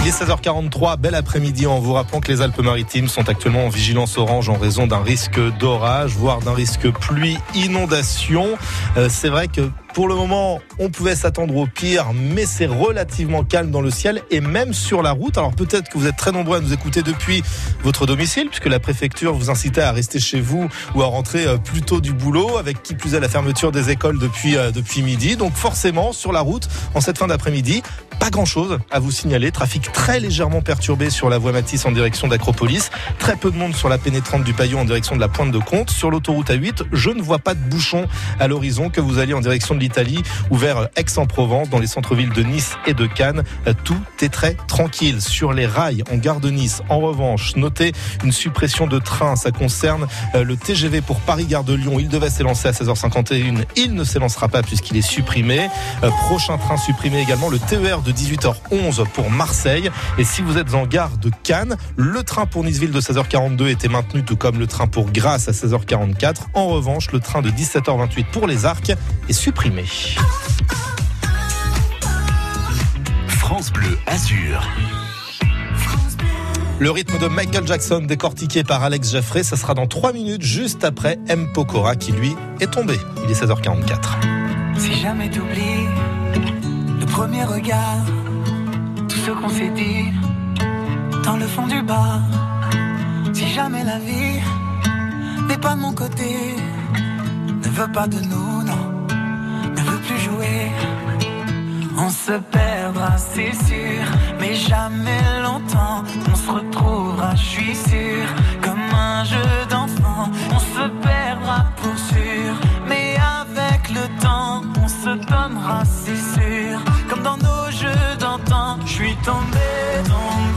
Il est 16h43, bel après-midi en vous rappelant que les Alpes-Maritimes sont actuellement en vigilance orange en raison d'un risque d'orage, voire d'un risque pluie, inondation. Euh, c'est vrai que pour le moment, on pouvait s'attendre au pire, mais c'est relativement calme dans le ciel et même sur la route. Alors peut-être que vous êtes très nombreux à nous écouter depuis votre domicile, puisque la préfecture vous incitait à rester chez vous ou à rentrer euh, plus tôt du boulot, avec qui plus est la fermeture des écoles depuis, euh, depuis midi. Donc forcément, sur la route, en cette fin d'après-midi, pas grand-chose à vous signaler. Trafic très légèrement perturbé sur la voie Matisse en direction d'Acropolis. Très peu de monde sur la pénétrante du Paillon en direction de la Pointe de Comte. Sur l'autoroute A8, je ne vois pas de bouchon à l'horizon que vous alliez en direction de l'Italie ou vers Aix-en-Provence, dans les centres-villes de Nice et de Cannes. Tout est très tranquille. Sur les rails en gare de Nice, en revanche, notez une suppression de train. Ça concerne euh, le TGV pour Paris-Gare de Lyon. Il devait s'élancer à 16h51. Il ne s'élancera pas puisqu'il est supprimé. Euh, prochain train supprimé également, le TER de 18h11 pour Marseille. Et si vous êtes en gare de Cannes, le train pour Niceville de 16h42 était maintenu, tout comme le train pour Grasse à 16h44. En revanche, le train de 17h28 pour les Arcs est supprimé. France Bleu Azur. Le rythme de Michael Jackson décortiqué par Alex Jaffrey, ça sera dans 3 minutes juste après M. Pokora qui lui est tombé. Il est 16h44. Si jamais t'oublies le premier regard, tout ce qu'on s'est dit dans le fond du bar. Si jamais la vie n'est pas de mon côté, ne veut pas de nous, non, On se perdra, c'est sûr, mais jamais longtemps. On se retrouvera, je suis sûr, comme un jeu d'enfant. On se perdra pour sûr, mais avec le temps, on se donnera, c'est sûr, comme dans nos jeux d'antan. Je suis tombé, tombé,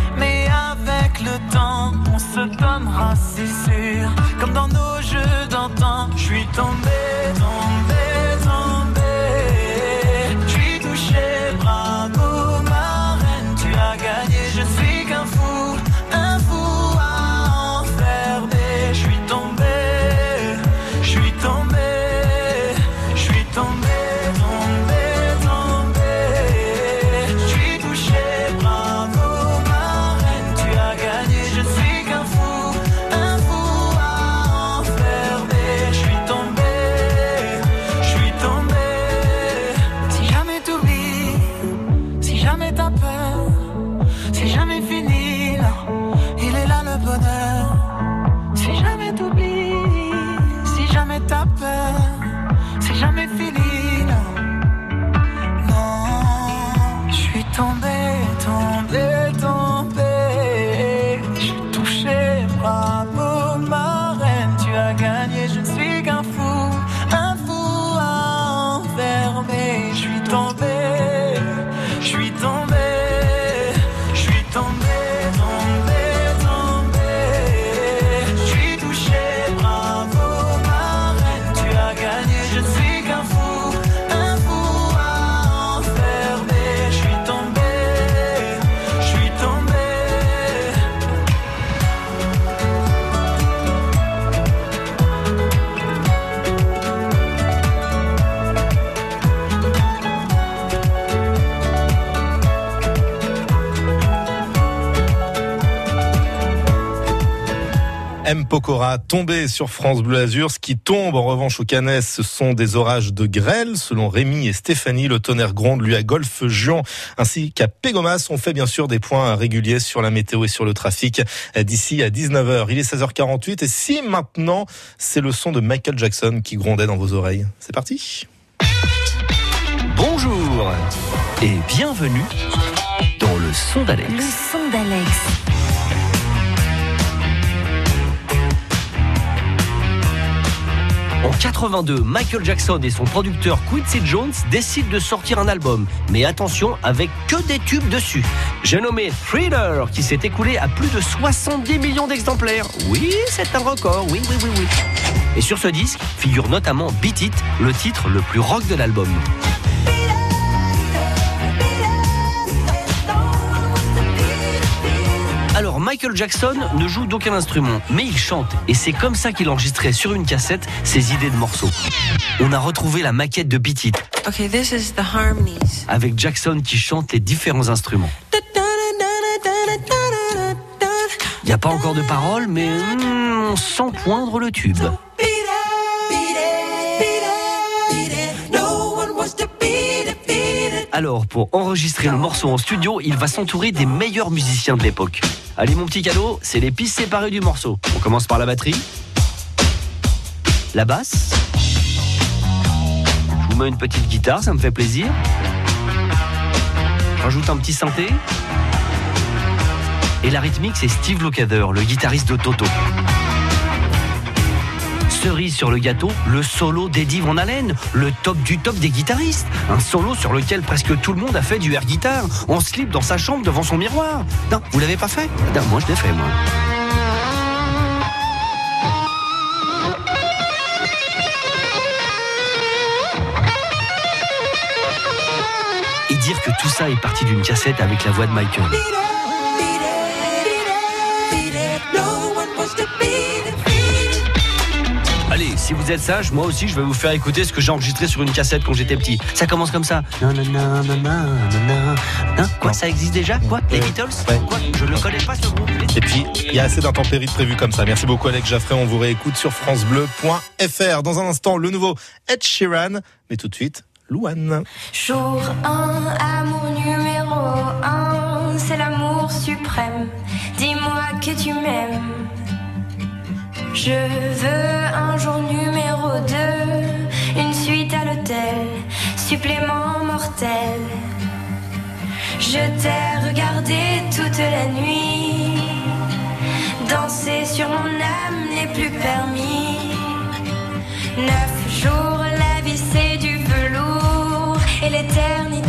le temps, on se donnera, c'est sûr, comme dans nos jeux d'antan. Je suis tombé, tombé. Pokora tombé sur France Bleu Azur. Ce qui tombe en revanche au Canet, ce sont des orages de grêle. Selon Rémi et Stéphanie, le tonnerre gronde lui à Golfe Juan ainsi qu'à Pégomas. On fait bien sûr des points réguliers sur la météo et sur le trafic d'ici à 19h. Il est 16h48 et si maintenant c'est le son de Michael Jackson qui grondait dans vos oreilles? C'est parti. Bonjour et bienvenue dans le son d'Alex. Le son d'Alex. En 82, Michael Jackson et son producteur Quincy Jones décident de sortir un album. Mais attention, avec que des tubes dessus. J'ai nommé Thriller, qui s'est écoulé à plus de 70 millions d'exemplaires. Oui, c'est un record, oui, oui, oui, oui. Et sur ce disque figure notamment Beat It, le titre le plus rock de l'album. Michael Jackson ne joue d'aucun instrument, mais il chante et c'est comme ça qu'il enregistrait sur une cassette ses idées de morceaux. On a retrouvé la maquette de Beat It Okay, this is the harmonies. avec Jackson qui chante les différents instruments. Il n'y a pas encore de paroles, mais hmm, on sent poindre le tube. Alors, pour enregistrer le morceau en studio, il va s'entourer des meilleurs musiciens de l'époque. Allez, mon petit cadeau, c'est les pistes séparées du morceau. On commence par la batterie, la basse. Je vous mets une petite guitare, ça me fait plaisir. Rajoute un petit synthé. Et la rythmique, c'est Steve Lukather, le guitariste de Toto. Cerise sur le gâteau, le solo d'Eddie Van Halen, le top du top des guitaristes. Un solo sur lequel presque tout le monde a fait du air guitare, en slip dans sa chambre devant son miroir. Non, vous l'avez pas fait? Moi je l'ai fait, moi. Et dire que tout ça est parti d'une cassette avec la voix de Michael. Si vous êtes sage, moi aussi je vais vous faire écouter ce que j'ai enregistré sur une cassette quand j'étais petit. Ça commence comme ça. Non, non, non, non, non, non. Hein? Quoi, ça existe déjà? Quoi? Les Beatles? Quoi? Je ne connais pas ce groupe. Et puis, il y a assez d'intempéries prévues comme ça. Merci beaucoup, Alex Jaffré. On vous réécoute sur FranceBleu.fr. Dans un instant, le nouveau Ed Sheeran. Mais tout de suite, Louane. Jour 1, amour numéro 1, c'est l'amour suprême. Dis-moi que tu m'aimes. Je veux un jour numéro 2, une suite à l'hôtel, supplément mortel. Je t'ai regardé toute la nuit, danser sur mon âme n'est plus permis. Neuf jours, la vie c'est du velours et l'éternité,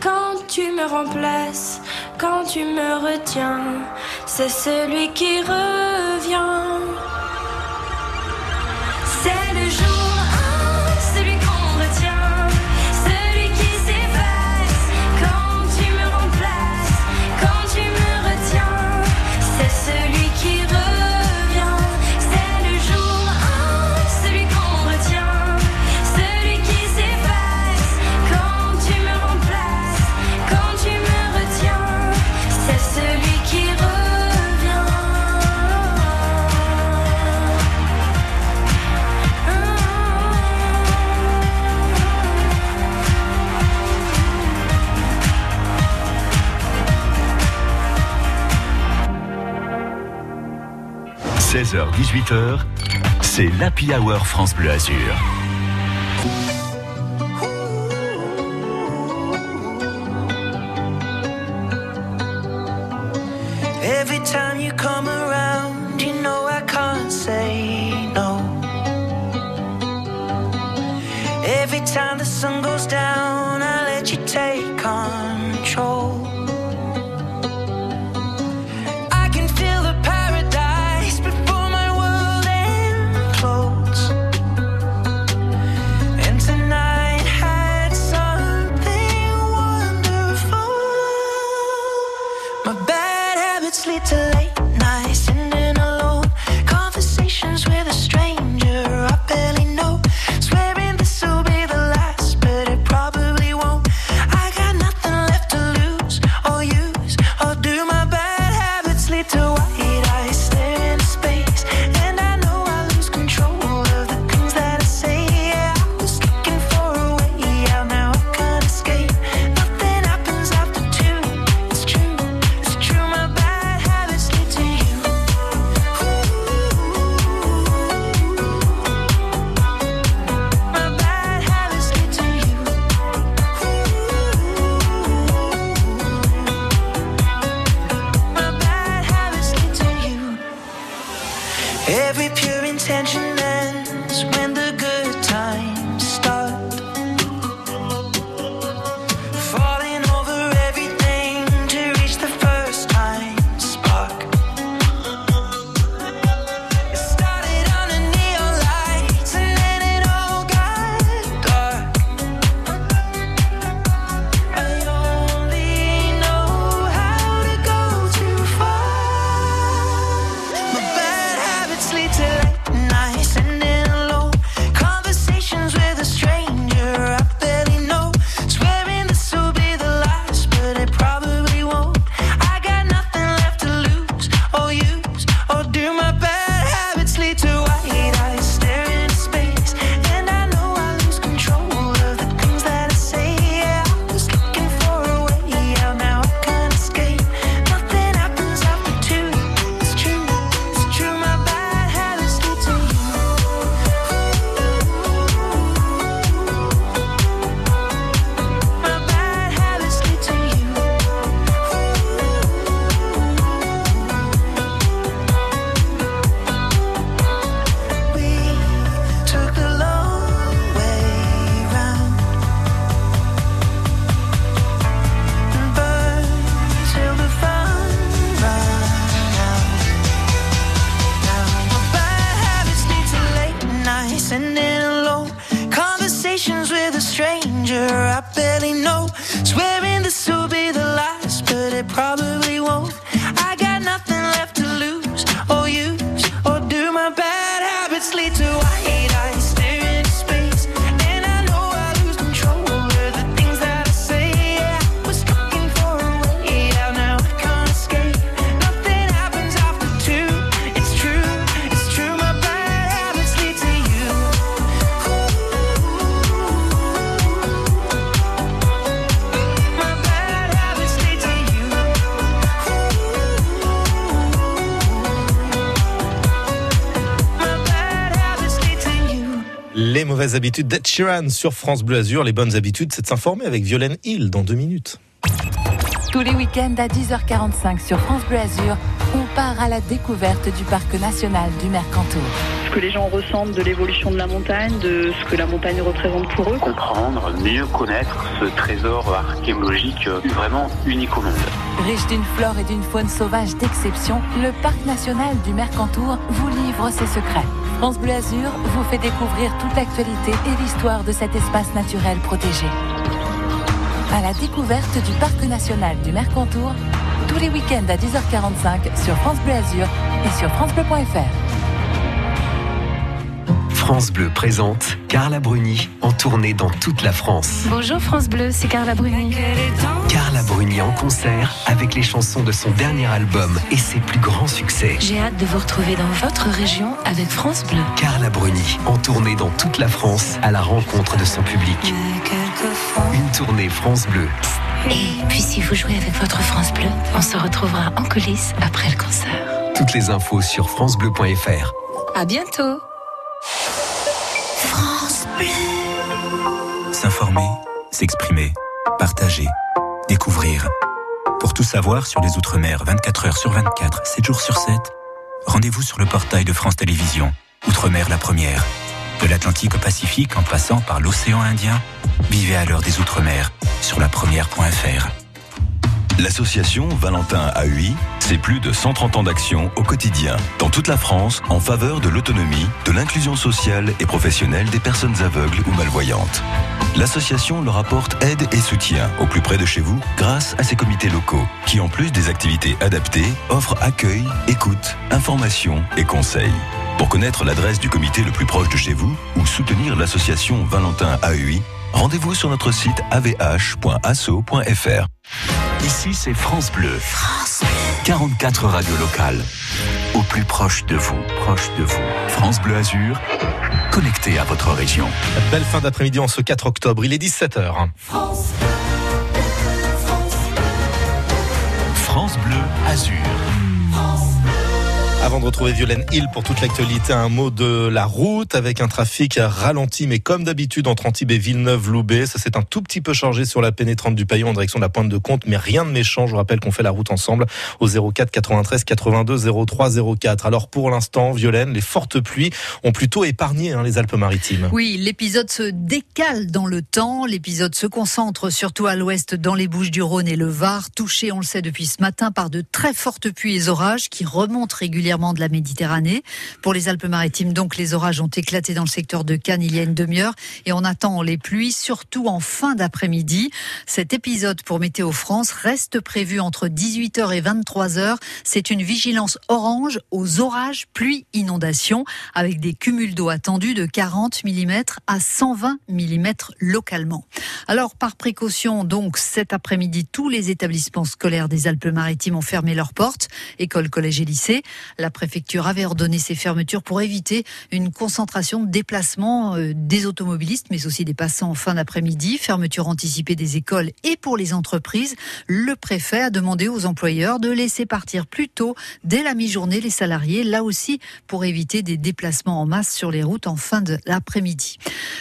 quand tu me remplaces, quand tu me retiens. C'est celui qui revient. 16h-18h, c'est l'Happy Hour France Bleu Azur. mauvaises habitudes d'Ed Sheeran sur France Bleu Azur. Les bonnes habitudes, c'est de s'informer avec Violaine Hill dans deux minutes. Tous les week-ends à 10h45 sur France Bleu Azur, on part à la découverte du parc national du Mercantour. Ce que les gens ressentent de l'évolution de la montagne, de ce que la montagne représente pour eux. Comprendre, mieux connaître ce trésor archéologique euh, vraiment unique au monde. Riche d'une flore et d'une faune sauvage d'exception, le parc national du Mercantour vous livre ses secrets. France Bleu Azur vous fait découvrir toute l'actualité et l'histoire de cet espace naturel protégé. À la découverte du parc national du Mercantour, tous les week-ends à 10h45 sur France Bleu Azur et sur francebleu.fr. France Bleu présente Carla Bruni en tournée dans toute la France. Bonjour France Bleu, c'est Carla Bruni. Carla Bruni en concert avec les chansons de son dernier album et ses plus grands succès. J'ai hâte de vous retrouver dans votre région avec France Bleu. Carla Bruni en tournée dans toute la France à la rencontre de son public. Une tournée France Bleu. Et puis si vous jouez avec votre France Bleu, on se retrouvera en coulisses après le concert. Toutes les infos sur francebleu.fr. À bientôt. France. S'informer, s'exprimer, partager, découvrir. Pour tout savoir sur les Outre-mer 24 heures sur 24, 7 jours sur 7, rendez-vous sur le portail de France Télévisions. Outre-mer la première. De l'Atlantique au Pacifique en passant par l'océan Indien, vivez à l'heure des Outre-mer sur la première.fr. L'association Valentin AUI, c'est plus de 130 ans d'action au quotidien, dans toute la France, en faveur de l'autonomie, de l'inclusion sociale et professionnelle des personnes aveugles ou malvoyantes. L'association leur apporte aide et soutien au plus près de chez vous grâce à ses comités locaux, qui en plus des activités adaptées, offrent accueil, écoute, information et conseils. Pour connaître l'adresse du comité le plus proche de chez vous ou soutenir l'association Valentin AUI, rendez-vous sur notre site avh.asso.fr. Ici, c'est France Bleu. 44 radios locales. Au plus proche de vous, proche de vous. France Bleu Azur, connecté à votre région. Belle fin d'après-midi en ce 4 octobre. Il est 17h. France Bleu Azur. Avant de retrouver Violaine Hill pour toute l'actualité, un mot de la route avec un trafic ralenti, mais comme d'habitude entre Antibes et Villeneuve-Loubet. Ça s'est un tout petit peu chargé sur la pénétrante du Paillon en direction de la pointe de Comte, mais rien de méchant. Je vous rappelle qu'on fait la route ensemble au 04 93 82 03 04. Alors pour l'instant, Violaine, les fortes pluies ont plutôt épargné hein, les Alpes-Maritimes. Oui, l'épisode se décale dans le temps. L'épisode se concentre surtout à l'ouest dans les Bouches du Rhône et le Var, touché, on le sait depuis ce matin, par de très fortes pluies et orages qui remontent régulièrement de la Méditerranée. Pour les Alpes-Maritimes, donc, les orages ont éclaté dans le secteur de Cannes il y a une demi-heure et on attend les pluies, surtout en fin d'après-midi. Cet épisode pour Météo France reste prévu entre 18h et 23h. C'est une vigilance orange aux orages, pluies, inondations avec des cumuls d'eau attendus de 40 mm à 120 mm localement. Alors, par précaution, donc, cet après-midi, tous les établissements scolaires des Alpes-Maritimes ont fermé leurs portes, écoles, collèges et lycées. La préfecture avait ordonné ces fermetures pour éviter une concentration de déplacements euh, des automobilistes, mais aussi des passants en fin d'après-midi. Fermeture anticipée des écoles et pour les entreprises. Le préfet a demandé aux employeurs de laisser partir plus tôt, dès la mi-journée, les salariés, là aussi pour éviter des déplacements en masse sur les routes en fin de l'après-midi.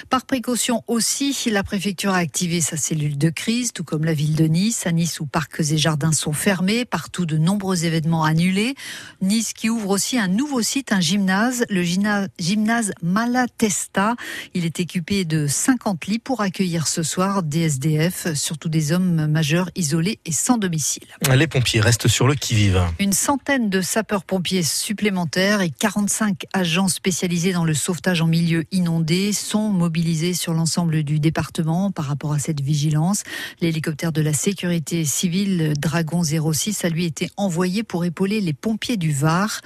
Par précaution aussi, la préfecture a activé sa cellule de crise, tout comme la ville de Nice. À Nice, où parcs et jardins sont fermés, partout de nombreux événements annulés. Nice qui ouvre aussi un nouveau site, un gymnase, le gymnase, gymnase Malatesta. Il est équipé de 50 lits pour accueillir ce soir des SDF, surtout des hommes majeurs isolés et sans domicile. Les pompiers restent sur le qui-vive. Une centaine de sapeurs-pompiers supplémentaires et 45 agents spécialisés dans le sauvetage en milieu inondé sont mobilisés sur l'ensemble du département par rapport à cette vigilance. L'hélicoptère de la sécurité civile Dragon 06 a lui été envoyé pour épauler les pompiers du Var.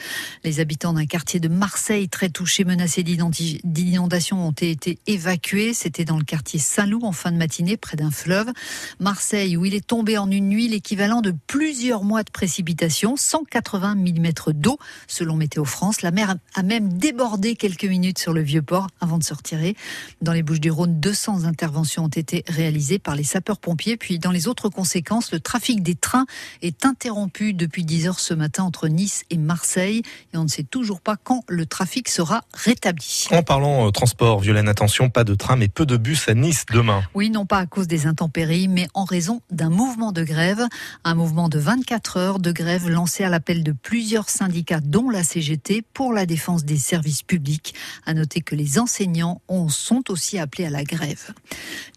Les habitants d'un quartier de Marseille très touché, menacé d'inondation ont été évacués. C'était dans le quartier Saint-Loup en fin de matinée, près d'un fleuve. Marseille, où il est tombé en une nuit l'équivalent de plusieurs mois de précipitations, 180 mm d'eau, selon Météo France. La mer a même débordé quelques minutes sur le vieux port avant de se retirer. Dans les Bouches-du-Rhône, 200 interventions ont été réalisées par les sapeurs-pompiers. Puis, dans les autres conséquences, le trafic des trains est interrompu depuis 10 heures ce matin entre Nice et Marseille. Marseille et on ne sait toujours pas quand le trafic sera rétabli. En parlant euh, transport, Violaine, attention, pas de train mais peu de bus à Nice demain. Oui, non pas à cause des intempéries, mais en raison d'un mouvement de grève. Un mouvement de 24 heures de grève lancé à l'appel de plusieurs syndicats, dont la CGT, pour la défense des services publics. À noter que les enseignants ont, sont aussi appelés à la grève.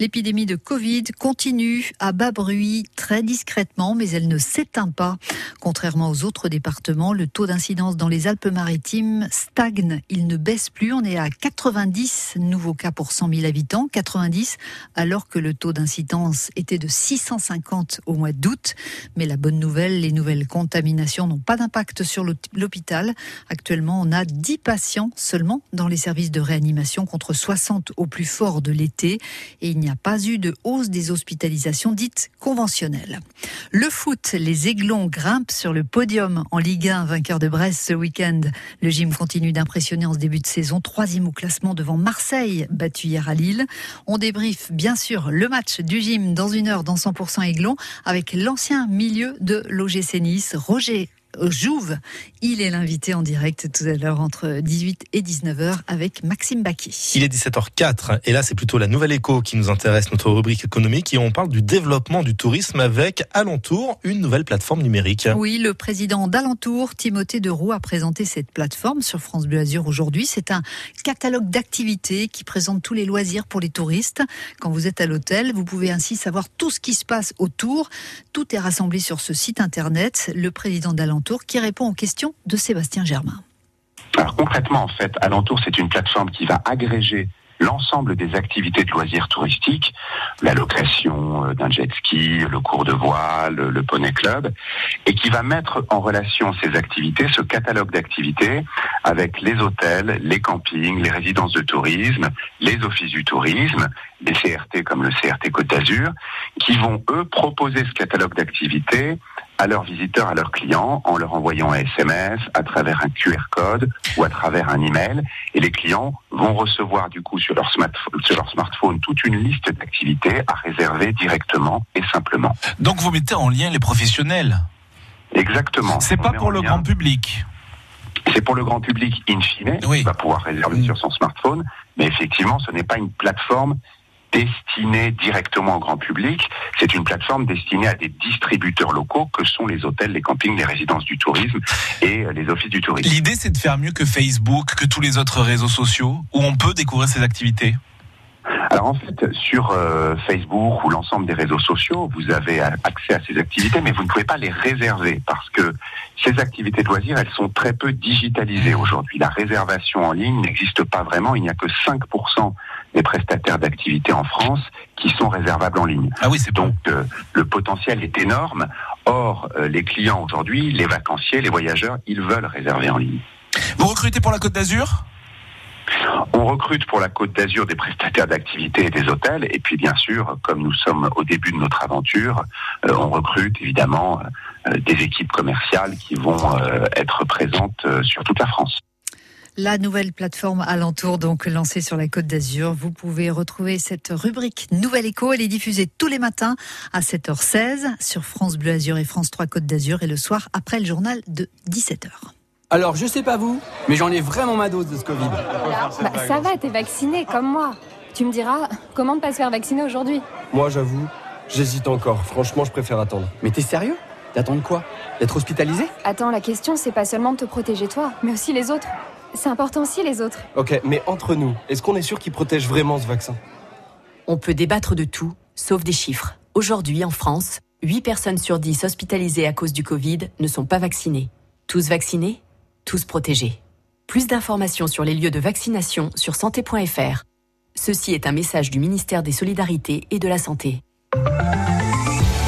L'épidémie de Covid continue à bas bruit, très discrètement, mais elle ne s'éteint pas. Contrairement aux autres départements, le taux d'incidence dans les Alpes-Maritimes stagne. Il ne baisse plus. On est à 90 nouveaux cas pour 100 000 habitants. 90 alors que le taux d'incidence était de 650 au mois d'août. Mais la bonne nouvelle, les nouvelles contaminations n'ont pas d'impact sur l'hôpital. Actuellement, on a 10 patients seulement dans les services de réanimation contre 60 au plus fort de l'été. Et il n'y a pas eu de hausse des hospitalisations dites conventionnelles. Le foot, les Aiglons grimpent sur le podium en Ligue 1, vainqueur de Brest ce week-end. Le gym continue d'impressionner en ce début de saison, troisième au classement devant Marseille, battu hier à Lille. On débriefe bien sûr le match du gym dans une heure dans 100% Aiglon avec l'ancien milieu de l'OGC Nice, Roger Jouve. Il est l'invité en direct tout à l'heure entre 18 et 19h avec Maxime Baki. Il est 17h04 et là c'est plutôt la nouvelle écho qui nous intéresse, notre rubrique économique et on parle du développement du tourisme avec Alentour, une nouvelle plateforme numérique. Oui, le président d'Alentour, Timothée Deroux, a présenté cette plateforme sur France Bleu Azur aujourd'hui. C'est un catalogue d'activités qui présente tous les loisirs pour les touristes. Quand vous êtes à l'hôtel, vous pouvez ainsi savoir tout ce qui se passe autour. Tout est rassemblé sur ce site internet. Le président d'Alentour qui répond aux questions de Sébastien Germain. Alors concrètement, en fait, Alentour, c'est une plateforme qui va agréger l'ensemble des activités de loisirs touristiques, la location euh, d'un jet ski, le cours de voile, le poney club, et qui va mettre en relation ces activités, ce catalogue d'activités, avec les hôtels, les campings, les résidences de tourisme, les offices du tourisme, les CRT comme le CRT Côte d'Azur, qui vont, eux, proposer ce catalogue d'activités à leurs visiteurs, à leurs clients, en leur envoyant un SMS, à travers un QR code ou à travers un email. Et les clients vont recevoir du coup sur leur, sur leur smartphone toute une liste d'activités à réserver directement et simplement. Donc vous mettez en lien les professionnels Exactement. C'est pas pour le grand public. C'est pour le grand public in fine, oui. qui va pouvoir réserver sur son smartphone, mais effectivement, ce n'est pas une plateforme destinée directement au grand public. C'est une plateforme destinée à des distributeurs locaux que sont les hôtels, les campings, les résidences du tourisme et euh, les offices du tourisme. L'idée, c'est de faire mieux que Facebook, que tous les autres réseaux sociaux où on peut découvrir ces activités? Alors en fait, sur euh, Facebook ou l'ensemble des réseaux sociaux, vous avez accès à ces activités, mais vous ne pouvez pas les réserver parce que ces activités de loisirs, elles sont très peu digitalisées aujourd'hui. La réservation en ligne n'existe pas vraiment. Il n'y a que 5% des prestataires d'activités en France qui sont réservables en ligne. Ah oui, c'est donc euh, le potentiel est énorme. Or, euh, les clients aujourd'hui, les vacanciers, les voyageurs, ils veulent réserver en ligne. Vous recrutez pour la Côte d'Azur? On recrute pour la Côte d'Azur des prestataires d'activités et des hôtels. Et puis, bien sûr, comme nous sommes au début de notre aventure, euh, on recrute évidemment des équipes commerciales qui vont être présentes sur toute la France. La nouvelle plateforme alentour, donc lancée sur la Côte d'Azur. Vous pouvez retrouver cette rubrique Nouvelle Écho. Elle est diffusée tous les matins à 7h16 sur France Bleu Azur et France 3 Côte d'Azur et le soir après le journal de 17h. Alors, je sais pas vous, mais j'en ai vraiment ma dose de ce Covid. Bah, ça va, t'es vacciné comme moi. Tu me diras, comment ne pas se faire vacciner aujourd'hui? Moi, j'avoue, j'hésite encore. Franchement, je préfère attendre. Mais t'es sérieux? D'attendre quoi? D'être hospitalisé? Attends, la question, c'est pas seulement de te protéger toi, mais aussi les autres. C'est important aussi les autres. Ok, mais entre nous, est-ce qu'on est sûr qu'il protège vraiment ce vaccin? On peut débattre de tout, sauf des chiffres. Aujourd'hui, en France, 8 personnes sur 10 hospitalisées à cause du Covid ne sont pas vaccinées. Tous vaccinés, tous protégés. Plus d'informations sur les lieux de vaccination sur santé.fr. Ceci est un message du ministère des Solidarités et de la Santé.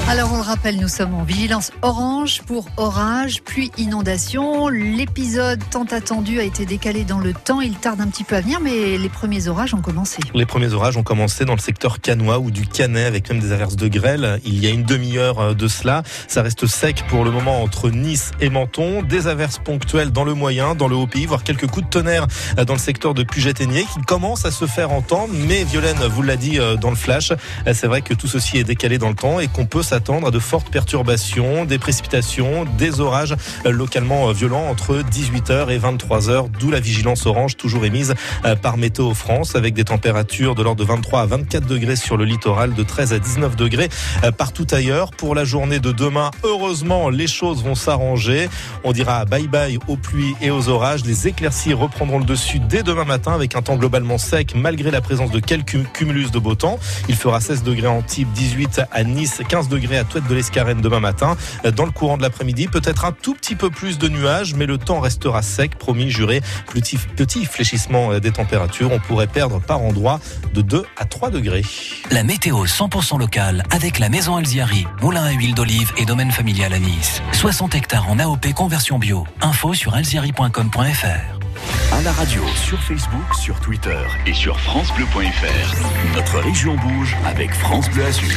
Alors on le rappelle, nous sommes en vigilance orange pour orage, pluie, inondation. L'épisode tant attendu a été décalé dans le temps. Il tarde un petit peu à venir, mais les premiers orages ont commencé. Les premiers orages ont commencé dans le secteur canois ou du Canet avec même des averses de grêle. Il y a une demi-heure euh, de cela. Ça reste sec pour le moment entre Nice et Menton. Des averses ponctuelles dans le moyen, dans le haut pays, voire quelques coups de tonnerre euh, dans le secteur de Puget-Aigné qui commencent à se faire entendre. Mais Violaine vous l'a dit euh, dans le flash, c'est vrai que tout ceci est décalé dans le temps et qu'on peut s'attendre à de fortes perturbations, des précipitations, des orages euh, localement violents entre 18h et 23h, d'où la vigilance orange toujours émise par Météo France avec des températures de l'ordre de 23 à 24 degrés sur le littoral, de 13 à 19 degrés partout ailleurs. Pour la journée de demain, heureusement, les choses vont s'arranger. On dira bye bye aux pluies et aux orages. Les éclaircies reprendront le dessus dès demain matin avec un temps globalement sec malgré la présence de quelques cumulus de beau temps. Il fera 16 degrés en Antibes, 18 à Nice, 15 degrés à Touette de l'Escarène demain matin. Dans le courant de l'après-midi, peut-être un tout petit peu plus de nuages, mais le temps restera sec, promis, juré. Petit, petit fléchissement des températures, on pourrait perdre par endroit de 2 à 3 degrés. La météo 100% locale avec la maison Alziari, moulin à huile d'olive et domaine familial à Nice. 60 hectares en AOP conversion bio. Info sur alziari.com.fr. À la radio, sur Facebook, sur Twitter et sur FranceBleu.fr. Notre région bouge avec France Bleu Azur.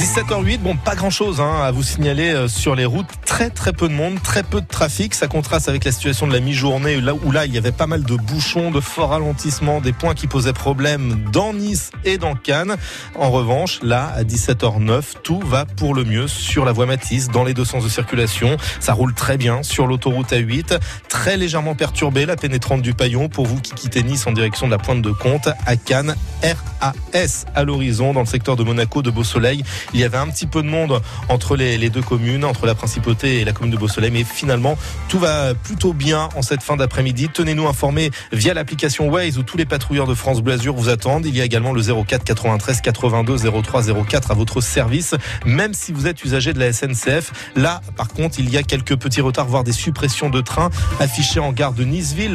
17h08, bon, pas grand chose hein, à vous signaler euh, sur les routes. Très très peu de monde, très peu de trafic. Ça contraste avec la situation de la mi-journée là où là il y avait pas mal de bouchons, de forts ralentissements, des points qui posaient problème dans Nice et dans Cannes. En revanche, là à 17h09, tout va pour le mieux sur la voie Matisse, dans les deux sens de circulation. Ça roule très bien sur l'autoroute A8, très légèrement perturbé la pénétrante du Paillon pour vous qui quittez Nice en direction de la Pointe de Comte à Cannes. RAS à l'horizon dans le secteur de Monaco de Beau Soleil. Il y avait un petit peu de monde entre les, deux communes, entre la principauté et la commune de Beausoleil, mais finalement tout va plutôt bien en cette fin d'après-midi. Tenez-nous informés via l'application Waze où tous les patrouilleurs de France Bleu vous attendent. Il y a également le 04 93 82 03 04 à votre service, même si vous êtes usager de la SNCF. Là, par contre, il y a quelques petits retards, voire des suppressions de trains affichés en gare de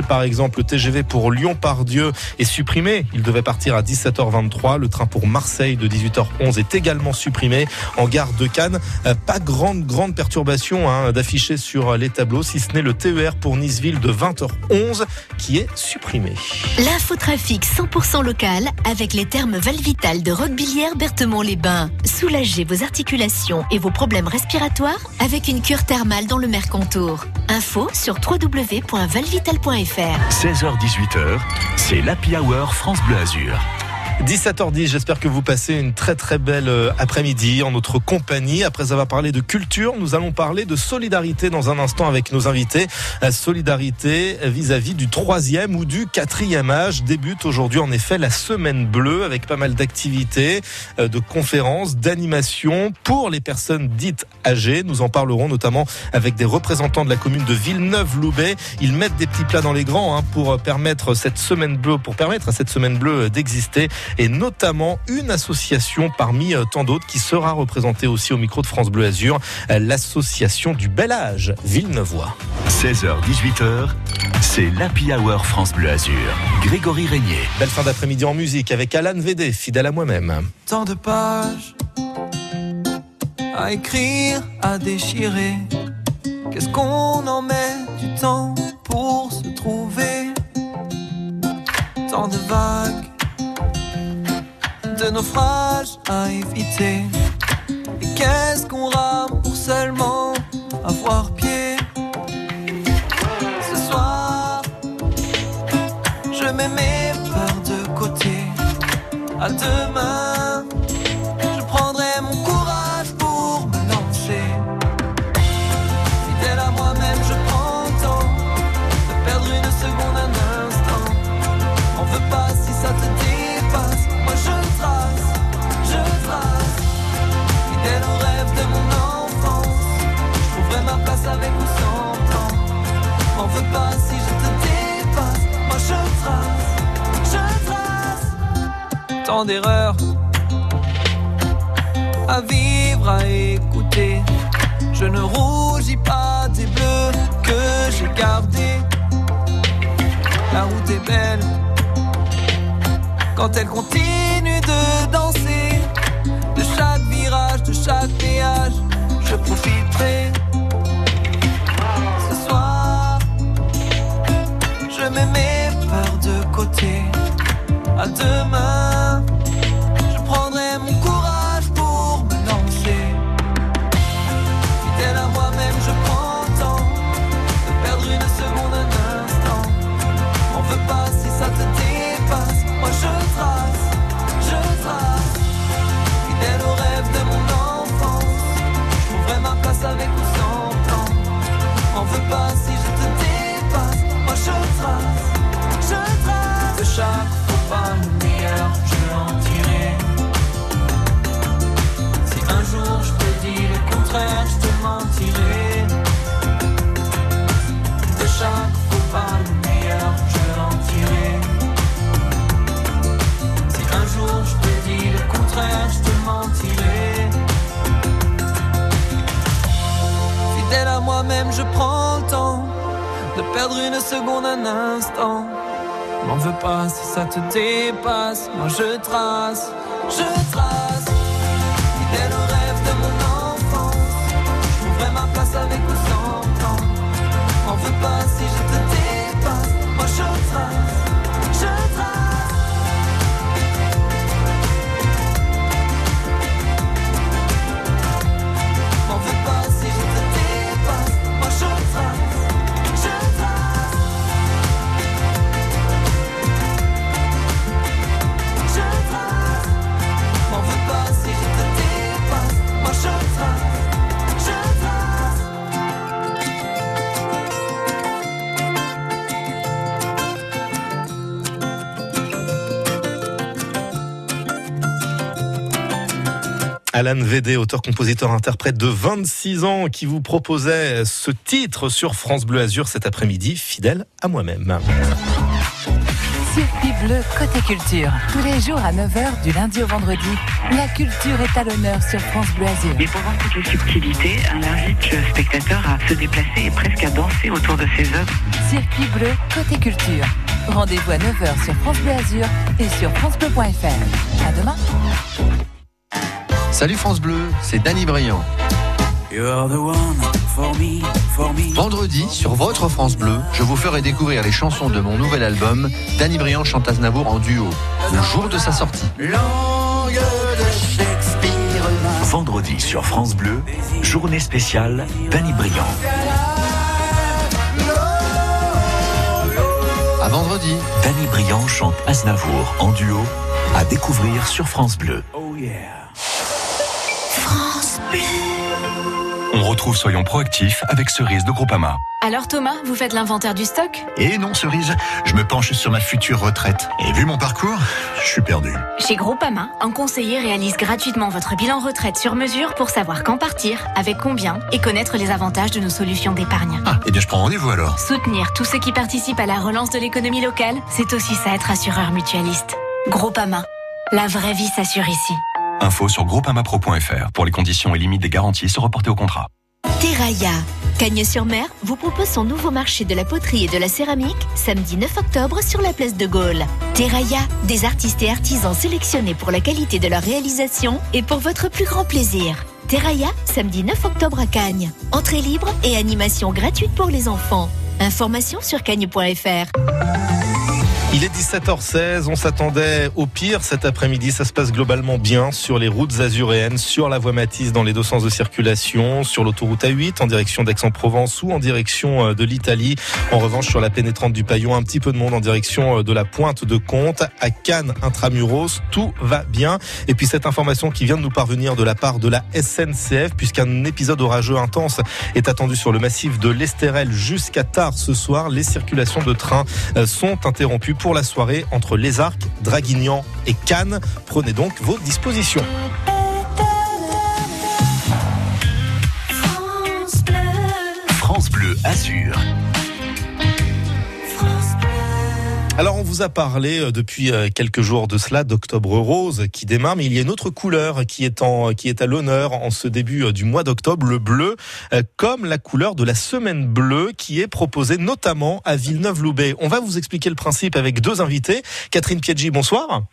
Par exemple. Le TGV pour Lyon-Pardieu est supprimé. Il devait partir à 17h23. Le train pour Marseille de 18h11 est également supprimé en gare de Cannes. Euh, pas grande, grande perturbation hein, d'afficher sur les tableaux, si ce n'est le TER pour Niceville de 20h11 qui est supprimé. L'infotrafic 100% local avec les termes Valvital de Roquebillière Berthemont-les-Bains. Soulagez vos articulations et vos problèmes respiratoires avec une cure thermale dans le Mercantour. Info sur www.valvital.fr. 16h-18h, c'est l'Happy Hour France Bleu Azur. 17h10, j'espère que vous passez une très très belle euh, après-midi en notre compagnie. Après avoir parlé de culture, nous allons parler de solidarité dans un instant avec nos invités. La solidarité vis-à-vis du troisième ou du quatrième âge débute aujourd'hui en effet la semaine bleue avec pas mal d'activités, euh, de conférences, d'animations pour les personnes dites âgées. Nous en parlerons notamment avec des représentants de la commune de Villeneuve-Loubet. Ils mettent des petits plats dans les grands hein, pour permettre cette semaine bleue, pour permettre à cette semaine bleue d'exister et notamment une association parmi euh, tant d'autres qui sera représentée aussi au micro de France Bleu Azur, euh, l'association du bel âge Villeneuvois. 16h-18h, c'est l'Happy Hour France Bleu Azur. Grégory Régnier. Belle fin d'après-midi en musique avec Alan Védé, fidèle à moi-même. Tant de pages à écrire, à déchirer. Qu'est-ce qu'on en met du temps pour se trouver? Tant de vagues de naufrages à éviter. Et qu'est-ce qu'on rame pour seulement avoir pied? Ce soir, je mets mes peurs de côté. À demain, Tant d'erreurs à vivre, à écouter. Je ne rougis pas des bleus que j'ai gardés. La route est belle quand elle continue de danser. De chaque virage, de chaque péage, je profiterai. Ce soir, je mets mes peurs de côté. À demain, moi-même, je prends le temps de perdre une seconde, un instant. M'en veux pas si ça te dépasse. Moi je trace, Alan Védé, auteur, compositeur, interprète de 26 ans, qui vous proposait ce titre sur France Bleu Azur cet après-midi, fidèle à moi-même. Circuit bleu côté culture. Tous les jours à 9h du lundi au vendredi. La culture est à l'honneur sur France Bleu Azur. Et pour voir toutes les subtilités, on invite le spectateur à se déplacer et presque à danser autour de ses œuvres. Circuit bleu côté culture. Rendez-vous à 9h sur France Bleu Azur et sur francebleu.fr. À demain. Salut France Bleu, c'est Danny Briand. Vendredi, sur votre France Bleu, je vous ferai découvrir les chansons de mon nouvel album, Danny Briand chante Aznavour en duo, le jour de sa sortie. Vendredi sur France Bleu, journée spéciale Danny Briand. À vendredi. Danny Briand chante Aznavour en duo à découvrir sur France Bleu. France Bleu. On retrouve Soyons proactifs avec Cerise de Groupama. Alors Thomas, vous faites l'inventaire du stock? Et non, Cerise, je me penche sur ma future retraite. Et vu mon parcours, je suis perdu. Chez Groupama, un conseiller réalise gratuitement votre bilan retraite sur mesure pour savoir quand partir, avec combien et connaître les avantages de nos solutions d'épargne. Ah, et bien je prends rendez-vous alors. Soutenir tous ceux qui participent à la relance de l'économie locale, c'est aussi ça être assureur mutualiste. Groupama, la vraie vie s'assure ici. Info sur groupamapro.fr pour les conditions et limites des garanties se reporter au contrat. Terraya. Cagnes-sur-Mer vous propose son nouveau marché de la poterie et de la céramique samedi 9 octobre sur la place de Gaulle. Terraya, des artistes et artisans sélectionnés pour la qualité de leur réalisation et pour votre plus grand plaisir. Terraya, samedi 9 octobre à Cagnes. Entrée libre et animation gratuite pour les enfants. Information sur cagnes.fr. Il est 17h16, on s'attendait au pire cet après-midi. Ça se passe globalement bien sur les routes azuréennes, sur la voie Matisse dans les deux sens de circulation, sur l'autoroute A8 en direction d'Aix-en-Provence ou en direction euh, de l'Italie. En revanche, sur la pénétrante du Paillon, un petit peu de monde en direction euh, de la pointe de Comte. À Cannes, intramuros, tout va bien. Et puis cette information qui vient de nous parvenir de la part de la SNCF, puisqu'un épisode orageux intense est attendu sur le massif de l'Estérel jusqu'à tard ce soir. Les circulations de trains euh, sont interrompues la soirée entre Les Arcs, Draguignan et Cannes. Prenez donc vos dispositions. France Bleu Azur. Alors on vous a parlé euh, depuis euh, quelques jours de cela d'Octobre Rose qui démarre, mais il y a une autre couleur qui est, en, qui est à l'honneur en ce début euh, du mois d'octobre, le bleu, comme la couleur de la semaine bleue qui est proposée notamment à Villeneuve-Loubet. On va vous expliquer le principe avec deux invités. Catherine Pieggi, bonsoir.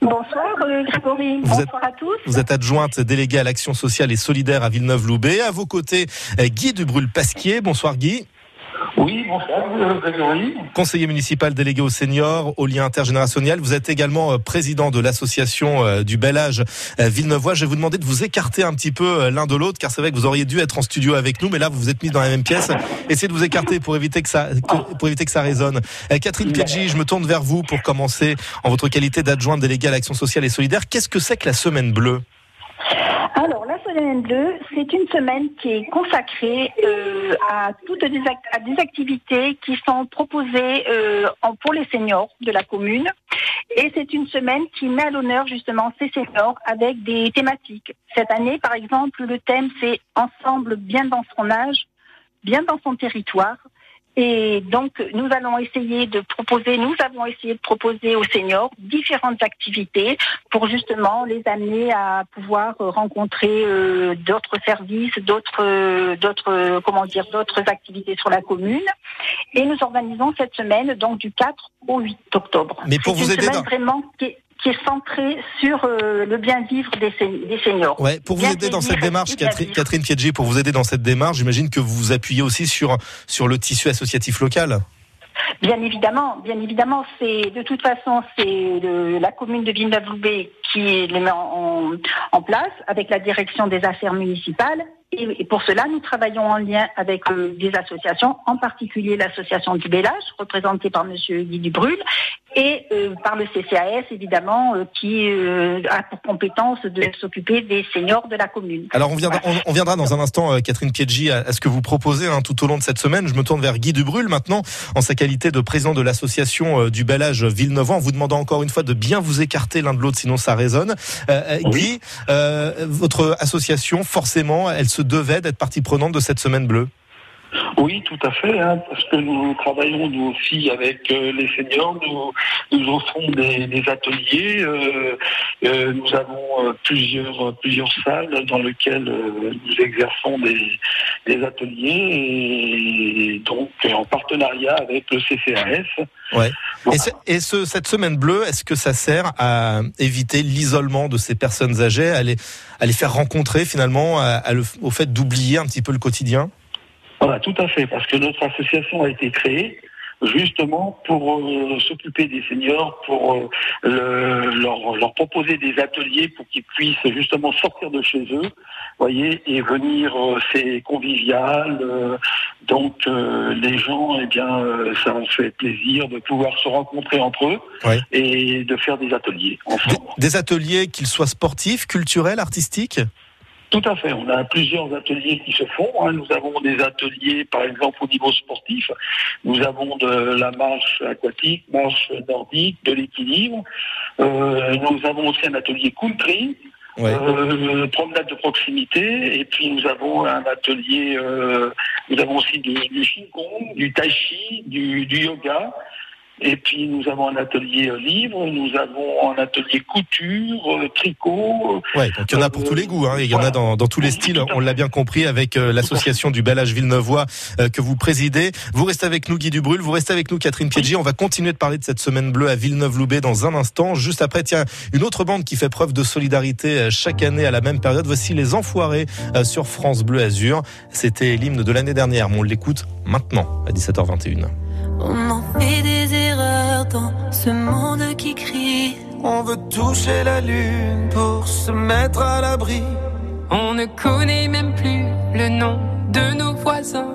Bonsoir Grégory, Vous bonsoir à tous. Vous êtes adjointe déléguée à l'action sociale et solidaire à Villeneuve-Loubet. À vos côtés, Guy Dubrul-Pasquier. Bonsoir Guy. Oui, bonsoir Grégory. Conseiller municipal délégué aux seniors, au lien intergénérationnel. Vous êtes également euh, président de l'association euh, du bel âge euh, Villeneuvois. Je vais vous demander de vous écarter un petit peu l'un de l'autre, car c'est vrai que vous auriez dû être en studio avec nous, mais là vous vous êtes mis dans la même pièce. Essayez de vous écarter pour éviter que ça, que- pour éviter que ça résonne. Catherine Pieggi, je me tourne vers vous pour commencer en votre qualité d'adjointe déléguée à l'action sociale et solidaire. Qu'est-ce que c'est que la semaine bleue? Alors, la c'est une semaine qui est consacrée euh, à toutes des, activités qui sont proposées euh, pour les seniors de la commune. Et c'est une semaine qui met à l'honneur justement ces seniors avec des thématiques. Cette année, par exemple, le thème c'est Ensemble bien dans son âge, bien dans son territoire. Et donc, nous allons essayer de proposer, nous avons essayé de proposer aux seniors différentes activités pour justement les amener à pouvoir rencontrer euh, d'autres services, d'autres, euh, d'autres, comment dire, d'autres activités sur la commune. Et nous organisons cette semaine, donc du 4 au 8 octobre. Mais pour vous une aider dans- vraiment qui est, qui est centrée sur euh, le bien-vivre des, sen- des seniors. Ouais, pour vous Bien aider dans cette démarche, bien Catherine, vivre. Catherine pour vous aider dans cette démarche, j'imagine que vous vous appuyez aussi sur, sur le tissu associatif local. Bien évidemment, bien évidemment, c'est de toute façon c'est la commune de Villeneuve-Loubet qui les met en, en- en place avec la direction des affaires municipales. Et, et pour cela, nous travaillons en lien avec euh, des associations, en particulier l'association du Bellage, représentée par Monsieur Guy Dubrul, et euh, par le CCAS évidemment, euh, qui euh, a pour compétence de s'occuper des seniors de la commune. Alors on viendra, on, on viendra dans un instant, euh, Catherine Piedji, à, à ce que vous proposez hein, tout au long de cette semaine. Je me tourne vers Guy Dubrul maintenant, en sa qualité de président de l'association euh, du Bel Âge Villeneuve, en vous demandant encore une fois de bien vous écarter l'un de l'autre, sinon ça résonne. Euh, euh, Guy, euh, votre association, forcément, elle se devait d'être partie prenante de cette semaine bleue. Oui, tout à fait, hein, parce que nous travaillons nous aussi avec euh, les seniors, nous, nous offrons des, des ateliers, euh, euh, nous avons plusieurs plusieurs salles dans lesquelles nous exerçons des, des ateliers et donc en partenariat avec le CCAS. Ouais. Et, ce- et ce- cette semaine bleue, est-ce que ça sert à éviter l'isolement de ces personnes âgées, à les, à les faire rencontrer finalement, à- à le- au fait d'oublier un petit peu le quotidien? Voilà, tout à fait, parce que notre association a été créée justement pour euh, s'occuper des seniors, pour euh, le- leur, leur proposer des ateliers pour qu'ils puissent justement sortir de chez eux, voyez, et venir, euh, c'est convivial. donc les gens, eh bien, ça en fait plaisir de pouvoir se rencontrer entre eux et de faire des ateliers. Des ateliers, qu'ils soient sportifs, culturels, artistiques? Tout à fait. On a plusieurs ateliers qui se font. hein. Nous avons des ateliers, par exemple, au niveau sportif. Nous avons de la marche aquatique, marche nordique, de l'équilibre. Euh, nous avons aussi un atelier country. euh, promenade de proximité et puis nous avons un atelier euh, nous avons aussi du, du Qigong, du Tai Chi, du, du yoga et puis nous avons un atelier euh, livre, nous avons un atelier couture, euh, tricot. Ouais, donc il y en a pour tous les goûts, hein, il y en a dans, dans tous les styles, on l'a bien compris avec euh, l'association du Bel Âge Villeneuvois euh, que vous présidez. Vous restez avec nous Guy Dubrul, vous restez avec nous Catherine Piedji, on va continuer de parler de cette semaine bleue à Villeneuve-Loubet dans un instant. Juste après, tiens, une autre bande qui fait preuve de solidarité euh, chaque année à la même période, voici les Enfoirés euh, sur France Bleu Azur. C'était l'hymne de l'année dernière, mais on l'écoute maintenant à 17h21. On en fait des erreurs dans ce monde qui crie. On veut toucher la lune pour se mettre à l'abri. On ne connaît même plus le nom de nos voisins.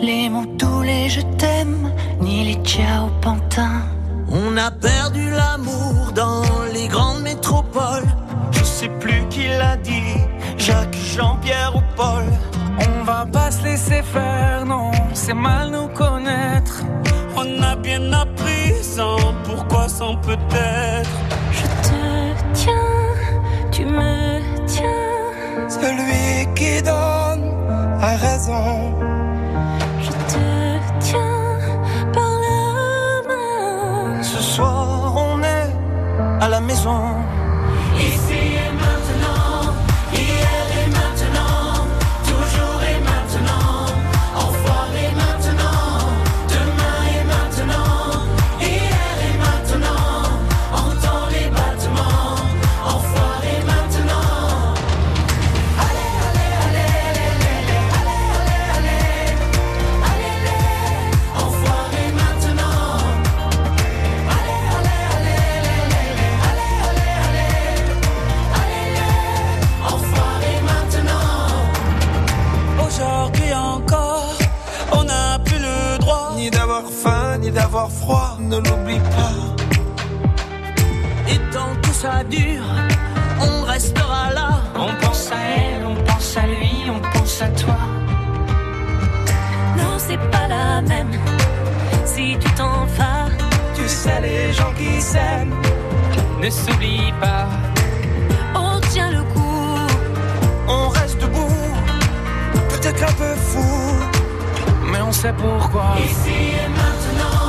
Les mots tous les je t'aime, ni les ciao pantins. On a perdu l'amour dans les grandes métropoles. Je sais plus qui l'a dit, Jacques, Jean-Pierre ou Paul. On va pas se laisser faire, non, c'est mal nous connaître. On a bien appris sans pourquoi, sans peut-être. Je te tiens, tu me tiens. Celui qui donne a raison. Je te tiens par la main. Ce soir, on est à la maison. D'avoir froid. Ne l'oublie pas. Et tant que ça dure, on restera là. On pense à elle, on pense à lui, on pense à toi. Non, c'est pas la même. Si tu t'en vas, Tu sais, les gens qui s'aiment ne s'oublient pas. on tient le coup. On reste debout, peut-être un peu fou, mais on sait pourquoi. Ici et maintenant,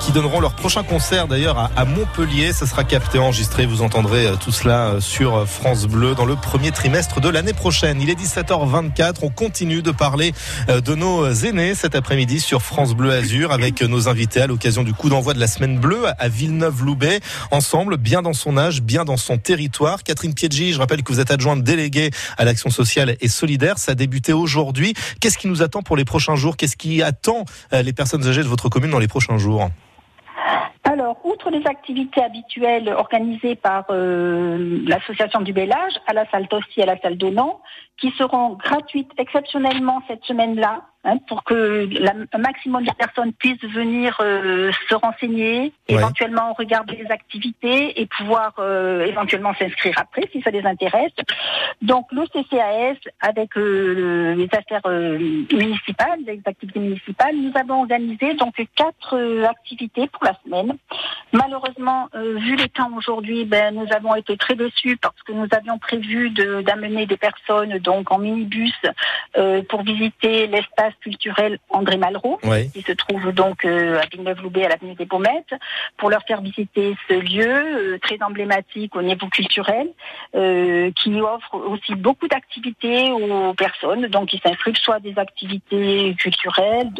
qui donneront leur prochain concert d'ailleurs à, Montpellier. Ça sera capté, enregistré. Vous entendrez euh, tout cela euh, sur France Bleu dans le premier trimestre de l'année prochaine. Il est 17h24. On continue de parler euh, de nos aînés cet après-midi sur France Bleu Azur avec nos invités à l'occasion du coup d'envoi de la semaine bleue à Villeneuve-Loubet. Ensemble, bien dans son âge, bien dans son territoire. Catherine Piedgi, je rappelle que vous êtes adjointe déléguée à l'action sociale et solidaire. Ça a débuté aujourd'hui. Qu'est-ce qui nous attend pour les prochains jours? Qu'est-ce qui attend euh, les personnes âgées de votre commune dans les prochains jours? Alors, outre les activités habituelles organisées par euh, l'association du Bel Âge, à la salle Tossi et à la salle Donan, qui seront gratuites exceptionnellement cette semaine-là, hein, pour que la- un maximum de personnes puissent venir euh, se renseigner, Ouais. éventuellement regarder les activités et pouvoir euh, éventuellement s'inscrire après si ça les intéresse. Donc le CCAS avec euh, le- les affaires euh, municipales, les activités municipales, nous avons organisé donc quatre euh, activités pour la semaine. Malheureusement, euh, vu les temps aujourd'hui, ben, nous avons été très déçus parce que nous avions prévu de- d'amener des personnes donc en minibus euh, pour visiter l'espace culturel André Malraux, qui se trouve donc euh, à Villeneuve-Loubet, à l'avenue des Baumettes, pour leur faire visiter ce lieu euh, très emblématique au niveau culturel, euh, qui offre aussi beaucoup d'activités aux personnes, donc qui s'inscrivent soit à des activités culturelles,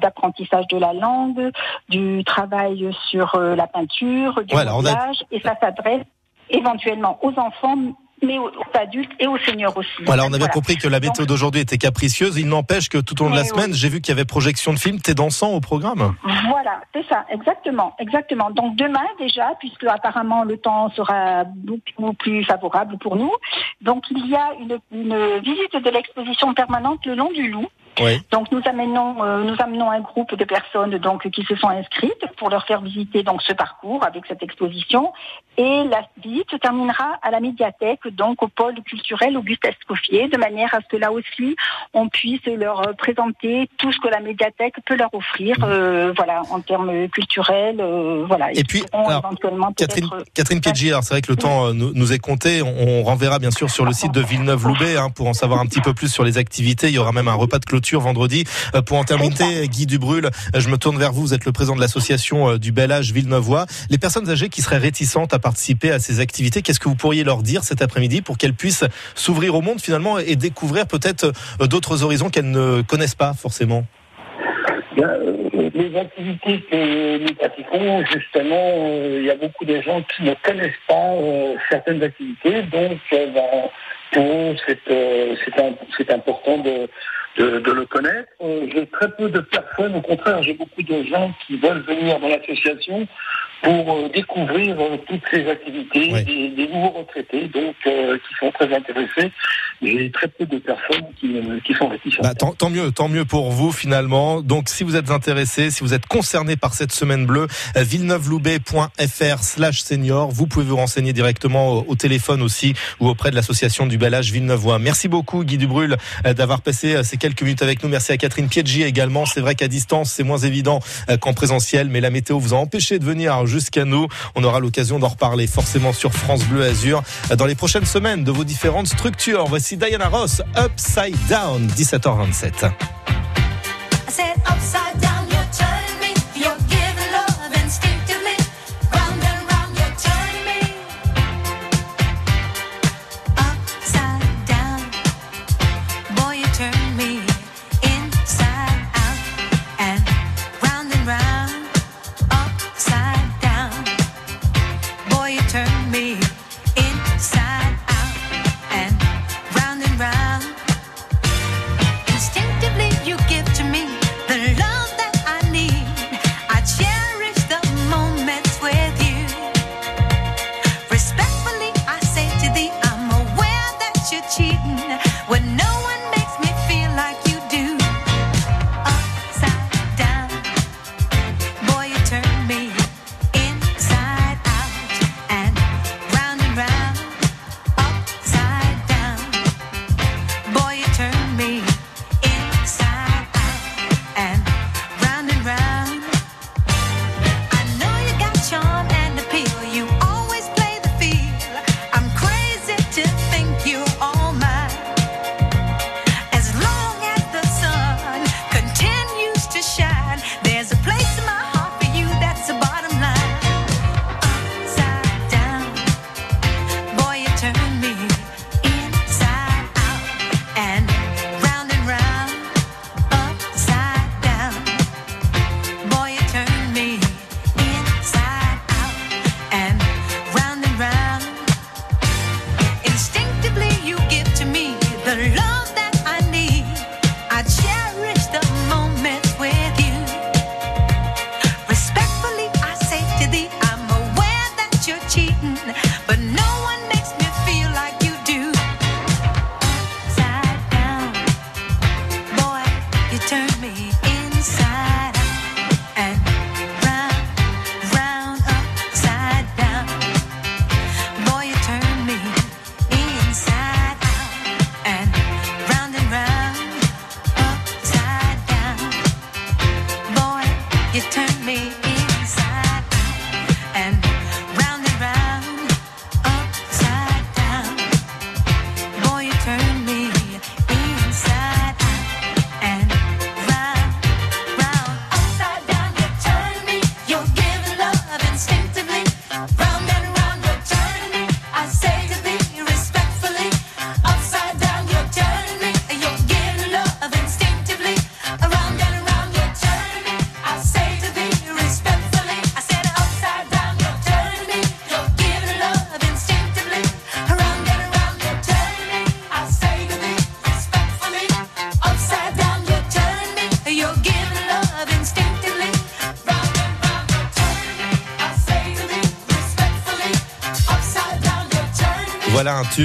d'apprentissage de, la langue, du travail sur la peinture, du a- modelage, et ça s'adresse éventuellement aux enfants, mais aux, adultes et aux seniors aussi. Voilà, on a bien Voilà. compris que la météo d'aujourd'hui était capricieuse. Il n'empêche que tout au long de la semaine, j'ai vu qu'il y avait projection de films T'es dansant au programme? Voilà, c'est ça, exactement, exactement. Donc demain déjà, puisque apparemment le temps sera beaucoup plus favorable pour nous, donc il y a une, une visite de l'exposition permanente le long du Loup. Oui. Donc nous amenons, euh, nous amenons un groupe de personnes donc qui se sont inscrites pour leur faire visiter donc ce parcours avec cette exposition et la visite se terminera à la médiathèque donc au pôle culturel Auguste Escoffier de manière à ce que là aussi on puisse leur euh, présenter tout ce que la médiathèque peut leur offrir euh, voilà en termes culturels euh, voilà Et puis, alors, éventuellement Catherine, peut-être- Catherine alors c'est vrai que le temps euh, nous, nous est compté. On, on renverra bien sûr sur le site de Villeneuve-Loubet hein, pour en savoir un petit peu plus sur les activités. Il y aura même un repas de clôture vendredi. Euh, pour en terminer, Guy Dubrul, euh, je me tourne vers vous. Vous êtes le président de l'association euh, du Bel Âge Villeneuvois. Les personnes âgées qui seraient réticentes à participer à ces activités, qu'est-ce que vous pourriez leur dire cet après-midi pour qu'elles puissent s'ouvrir au monde finalement et découvrir peut-être d'autres horizons qu'elles ne connaissent pas forcément? Les activités que nous pratiquons, justement, euh, il y a beaucoup de gens qui ne connaissent pas euh, certaines activités, donc euh, ben, pour eux, euh, c'est important de, de, de le connaître. Euh, j'ai très peu de personnes, au contraire, j'ai beaucoup de gens qui veulent venir dans l'association pour euh, découvrir euh, toutes ces activités, des, des nouveaux retraités, donc euh, qui sont très intéressés. J'ai très peu de personnes qui, qui sont réticentes. Bah, tant, tant mieux, tant mieux pour vous finalement. Donc si vous êtes intéressé, si vous êtes concerné par cette semaine bleue, villeneuveloubet.fr slash senior, vous pouvez vous renseigner directement au, au téléphone aussi ou auprès de l'association du bel âge Villeneuvois. Merci beaucoup Guy Dubrul d'avoir passé ces quelques minutes avec nous. Merci à Catherine Piedgi également. C'est vrai qu'à distance c'est moins évident euh, qu'en présentiel, mais la météo vous a empêché de venir jusqu'à nous. On aura l'occasion d'en reparler forcément sur France Bleu Azur euh, dans les prochaines semaines de vos différentes structures. Voici Diana Ross, Upside Down, 17h27. I said upside down,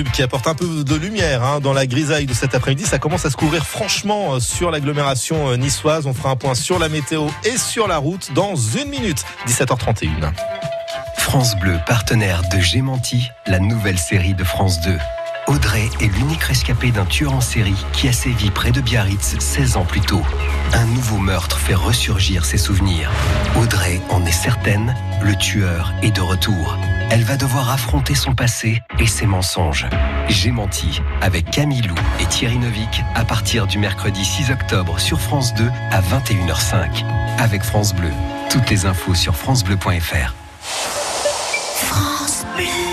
qui apporte un peu de lumière hein, dans la grisaille de cet après-midi. Ça commence à se couvrir franchement euh, sur l'agglomération euh, niçoise. On fera un point sur la météo et sur la route dans une minute, 17h31. France Bleu, partenaire de Gémenti, la nouvelle série de France 2. Audrey est l'unique rescapée d'un tueur en série qui a sévi près de Biarritz 16 ans plus tôt. Un nouveau meurtre fait ressurgir ses souvenirs. Audrey en est certaine, le tueur est de retour. Elle va devoir affronter son passé et ses mensonges. J'ai menti avec Camille Lou et Thierry Novik à partir du mercredi 6 octobre sur France 2 à 21h05. Avec France Bleu, toutes les infos sur francebleu.fr. France Bleu.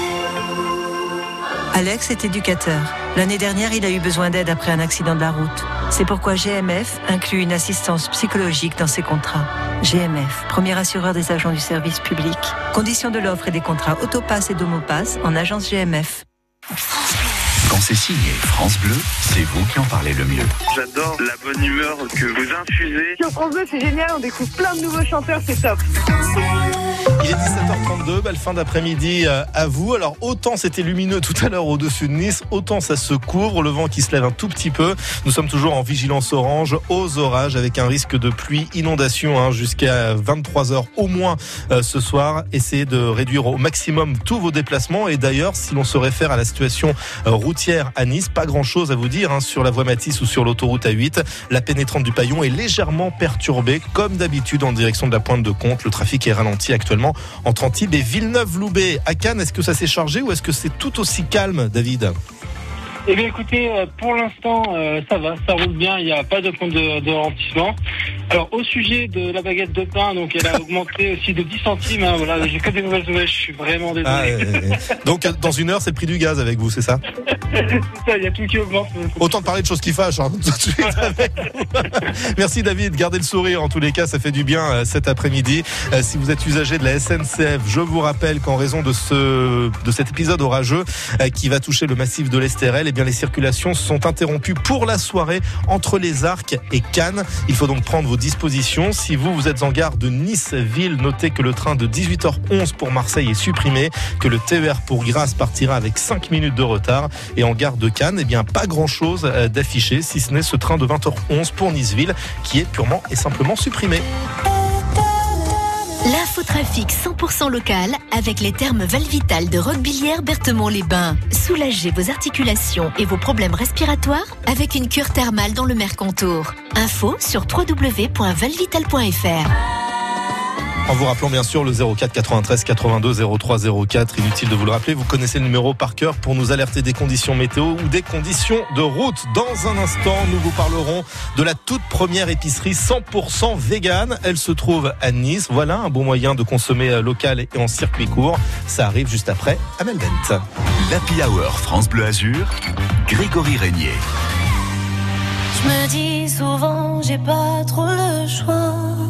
Alex est éducateur. L'année dernière, il a eu besoin d'aide après un accident de la route. C'est pourquoi GMF inclut une assistance psychologique dans ses contrats. GMF, premier assureur des agents du service public. Conditions de l'offre et des contrats Autopass et Domopass en agence GMF. Quand c'est signé France Bleu, c'est vous qui en parlez le mieux. J'adore la bonne humeur que vous infusez. Sur France 2, c'est génial, on découvre plein de nouveaux chanteurs, c'est top. Il est 17h32, belle fin d'après-midi euh, à vous. Alors autant c'était lumineux tout à l'heure au-dessus de Nice, autant ça se couvre, le vent qui se lève un tout petit peu. Nous sommes toujours en vigilance orange aux orages avec un risque de pluie, inondation hein, jusqu'à 23h au moins euh, ce soir. Essayez de réduire au maximum tous vos déplacements et d'ailleurs si l'on se réfère à la situation euh, routière à Nice, pas grand-chose à vous dire hein, sur la voie Matisse ou sur l'autoroute A8. La pénétrante du Paillon est légèrement perturbée comme d'habitude en direction de la pointe de Comte. Le trafic est ralenti actuellement entre Antibes et Villeneuve-Loubet. À Cannes, est-ce que ça s'est chargé ou est-ce que c'est tout aussi calme, David? Eh bien écoutez, euh, pour l'instant euh, ça va, ça roule bien, il n'y a pas de point de, de ralentissement. Alors au sujet de la baguette de pain, donc elle a augmenté aussi de 10 centimes. hein, voilà, j'ai que des mauvaises nouvelles, je suis vraiment désolé. Ah, euh, Donc dans une heure, c'est le prix du gaz avec vous, c'est ça C'est ça, il y a tout qui augmente. Autant de parler de choses qui fâchent. hein, tout de suite avec vous. Merci David, gardez le sourire en tous les cas, ça fait du bien euh, cet après-midi. Si vous êtes usager de la SNCF, je vous rappelle qu'en raison de ce de cet épisode orageux qui va toucher le massif de l'Estérel, eh les circulations sont interrompues pour la soirée entre les Arcs et Cannes. Il faut donc prendre vos disposition. Si vous, vous êtes en gare de Nice-Ville, notez que le train de 18h11 pour Marseille est supprimé, que le TER pour Grasse partira avec 5 minutes de retard. Et en gare de Cannes, eh bien, pas grand-chose euh, d'affiché, si ce n'est ce train de 20h11 pour Nice-Ville, qui est purement et simplement supprimé. L'infotrafic 100% local avec les thermes Valvital de Roquebillière Berthemont-les-Bains. Soulagez vos articulations et vos problèmes respiratoires avec une cure thermale dans le Mercantour. Info sur www.valvital.fr. En vous rappelant bien sûr le 04 93 82 03 04, inutile de vous le rappeler, vous connaissez le numéro par cœur pour nous alerter des conditions météo ou des conditions de route. Dans un instant, nous vous parlerons de la toute première épicerie 100% vegan. Elle se trouve à Nice. Voilà un bon moyen de consommer local et en circuit court. Ça arrive juste après à Melbent. L'Happy Hour France Bleu Azur, Grégory Régnier. Je me dis souvent, j'ai pas trop le choix.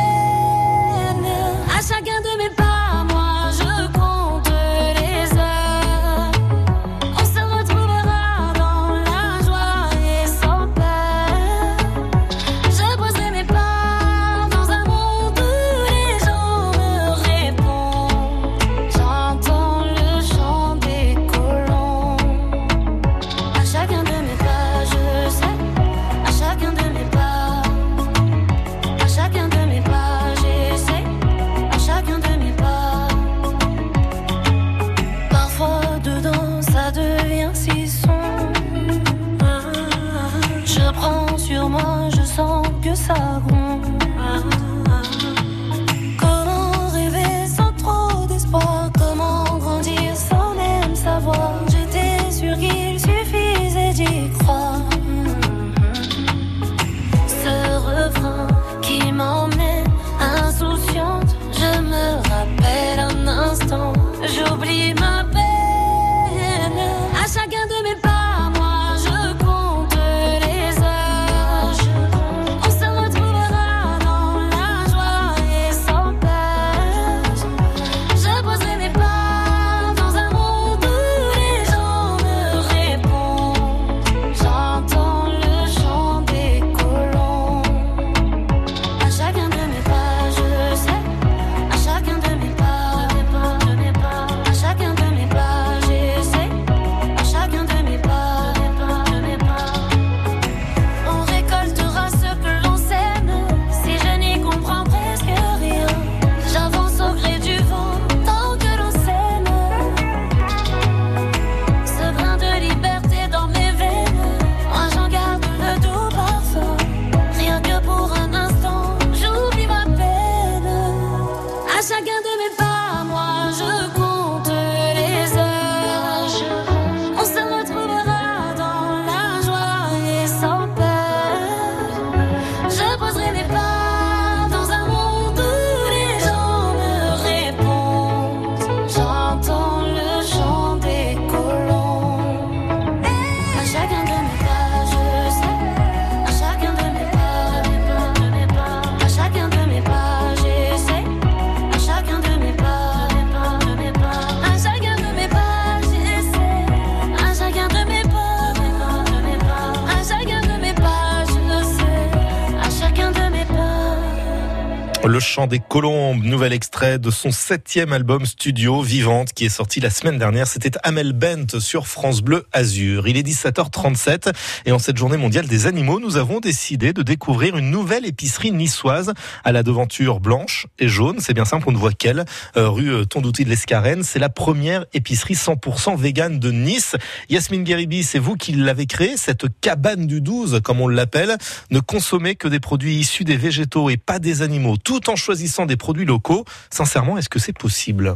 Chant des colombes, nouvel extrait de son septième album studio Vivante qui est sorti la semaine dernière. C'était Amel Bent sur France Bleu Azur. Il est 17h37 et en cette journée mondiale des animaux, nous avons décidé de découvrir une nouvelle épicerie niçoise à la devanture blanche et jaune. C'est bien simple, on ne voit qu'elle, euh, rue euh, Tondouti de l'Escarène. C'est la première épicerie 100% végane de Nice. Yasmine Guéribi, c'est vous qui l'avez créée, cette cabane du 12, comme on l'appelle. Ne consommez que des produits issus des végétaux et pas des animaux, tout en choisissant des produits locaux. Sincèrement, est-ce que c'est possible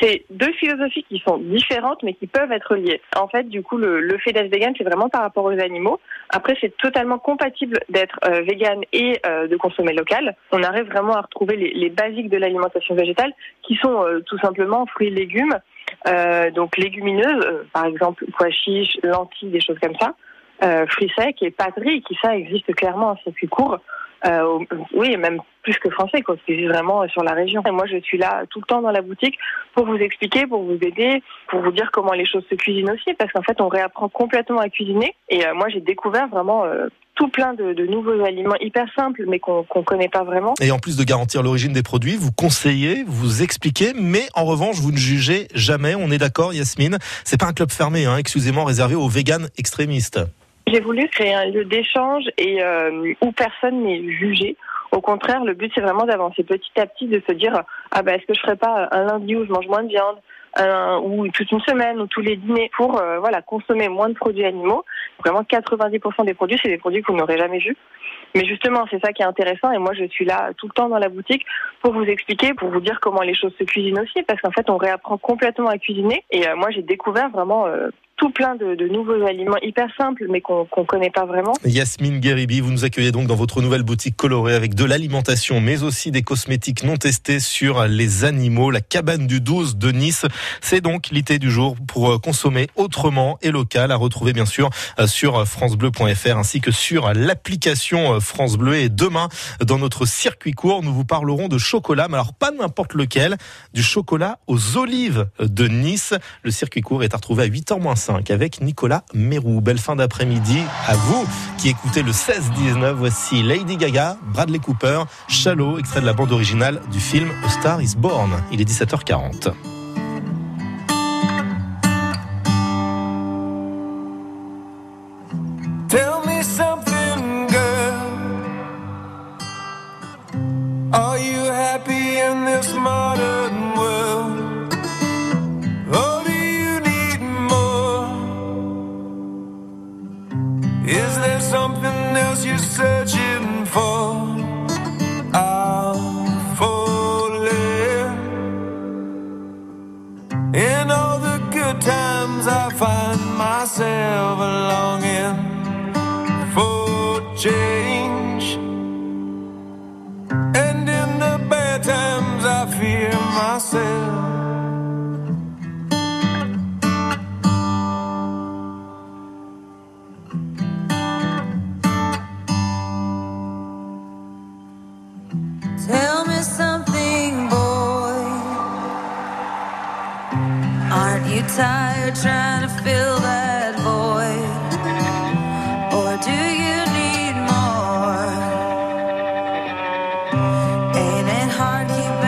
C'est deux philosophies qui sont différentes mais qui peuvent être liées. En fait, du coup, le, fait d'être vegan, c'est vraiment par rapport aux animaux. Après, c'est totalement compatible d'être euh, vegan et euh, de consommer local. On arrive vraiment à retrouver les, basiques de l'alimentation végétale qui sont euh, tout simplement fruits et légumes. Euh, donc légumineuses, par exemple pois chiches, lentilles, des choses comme ça, fruits secs et pâteries, qui ça existe clairement en circuit court. Euh, oui, même plus que français, quoi, c'est vraiment euh, sur la région. Et moi, je suis là tout le temps dans la boutique pour vous expliquer, pour vous aider, pour vous dire comment les choses se cuisinent aussi, parce qu'en fait, on réapprend complètement à cuisiner. Et euh, moi, j'ai découvert vraiment euh, tout plein de, nouveaux aliments hyper simples, mais qu'on qu'on connaît pas vraiment. Et en plus de garantir l'origine des produits, vous conseillez, vous expliquez, mais en revanche, vous ne jugez jamais. On est d'accord, Yasmine. C'est pas un club fermé, hein, excusez-moi, réservé aux véganes extrémistes. J'ai voulu créer un lieu d'échange et euh, où personne n'est jugé. Au contraire, le but c'est vraiment d'avancer petit à petit, de se dire ah ben est-ce que je ferais pas un lundi où je mange moins de viande, un- ou toute une semaine ou tous les dîners pour euh, voilà consommer moins de produits animaux. Vraiment 90% des produits c'est des produits que vous n'aurez jamais vus. Mais justement, c'est ça qui est intéressant et moi je suis là tout le temps dans la boutique pour vous expliquer, pour vous dire comment les choses se cuisinent aussi, parce qu'en fait on réapprend complètement à cuisiner et euh, moi j'ai découvert vraiment euh, tout plein de, de nouveaux aliments hyper simples mais qu'on qu'on connaît pas vraiment. Yasmine Guéribi, vous nous accueillez donc dans votre nouvelle boutique colorée avec de l'alimentation, mais aussi des cosmétiques non testés sur les animaux. La cabane du 12 de Nice, c'est donc l'idée du jour pour euh, consommer autrement et local, à retrouver bien sûr euh, sur francebleu.fr ainsi que sur l'application euh, France Bleu. Et demain, dans notre circuit court, nous vous parlerons de chocolat, mais alors pas n'importe lequel, du chocolat aux olives de Nice. Le circuit court est à retrouver à 8h05 avec Nicolas Mérou. Belle fin d'après-midi à vous qui écoutez le 16-19. Voici Lady Gaga, Bradley Cooper, Shallow, extrait de la bande originale du film A Star is Born. Il est 17h40. Tell me something, girl. Are you happy in this modern world? Something else you're searching for? I'm falling. In all the good times, I find myself longing for change. And in the bad times, I fear myself. Tired trying to fill that void? Or do you need more? Ain't it hard keeping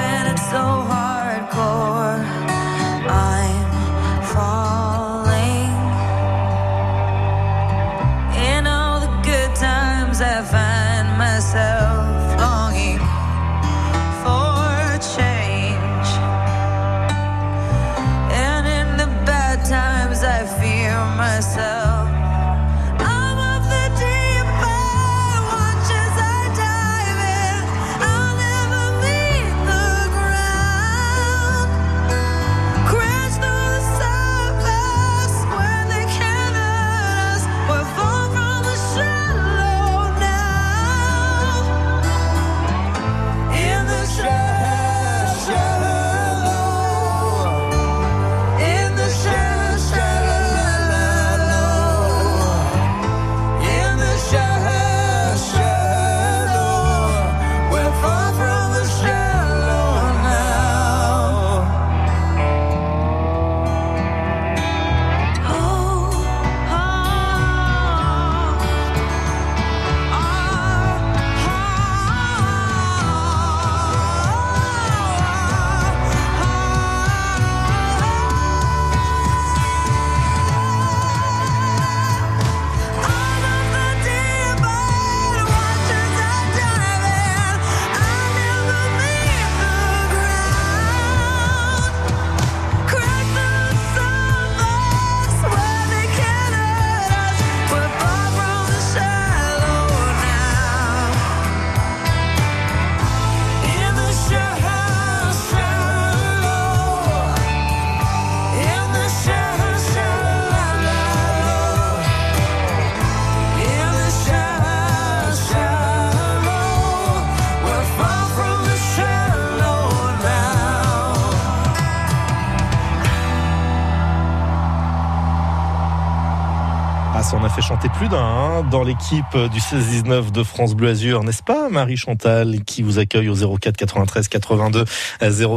dans l'équipe du 16-19 de France Bleu Azur, n'est-ce pas Marie Chantal qui vous accueille au 04 93 82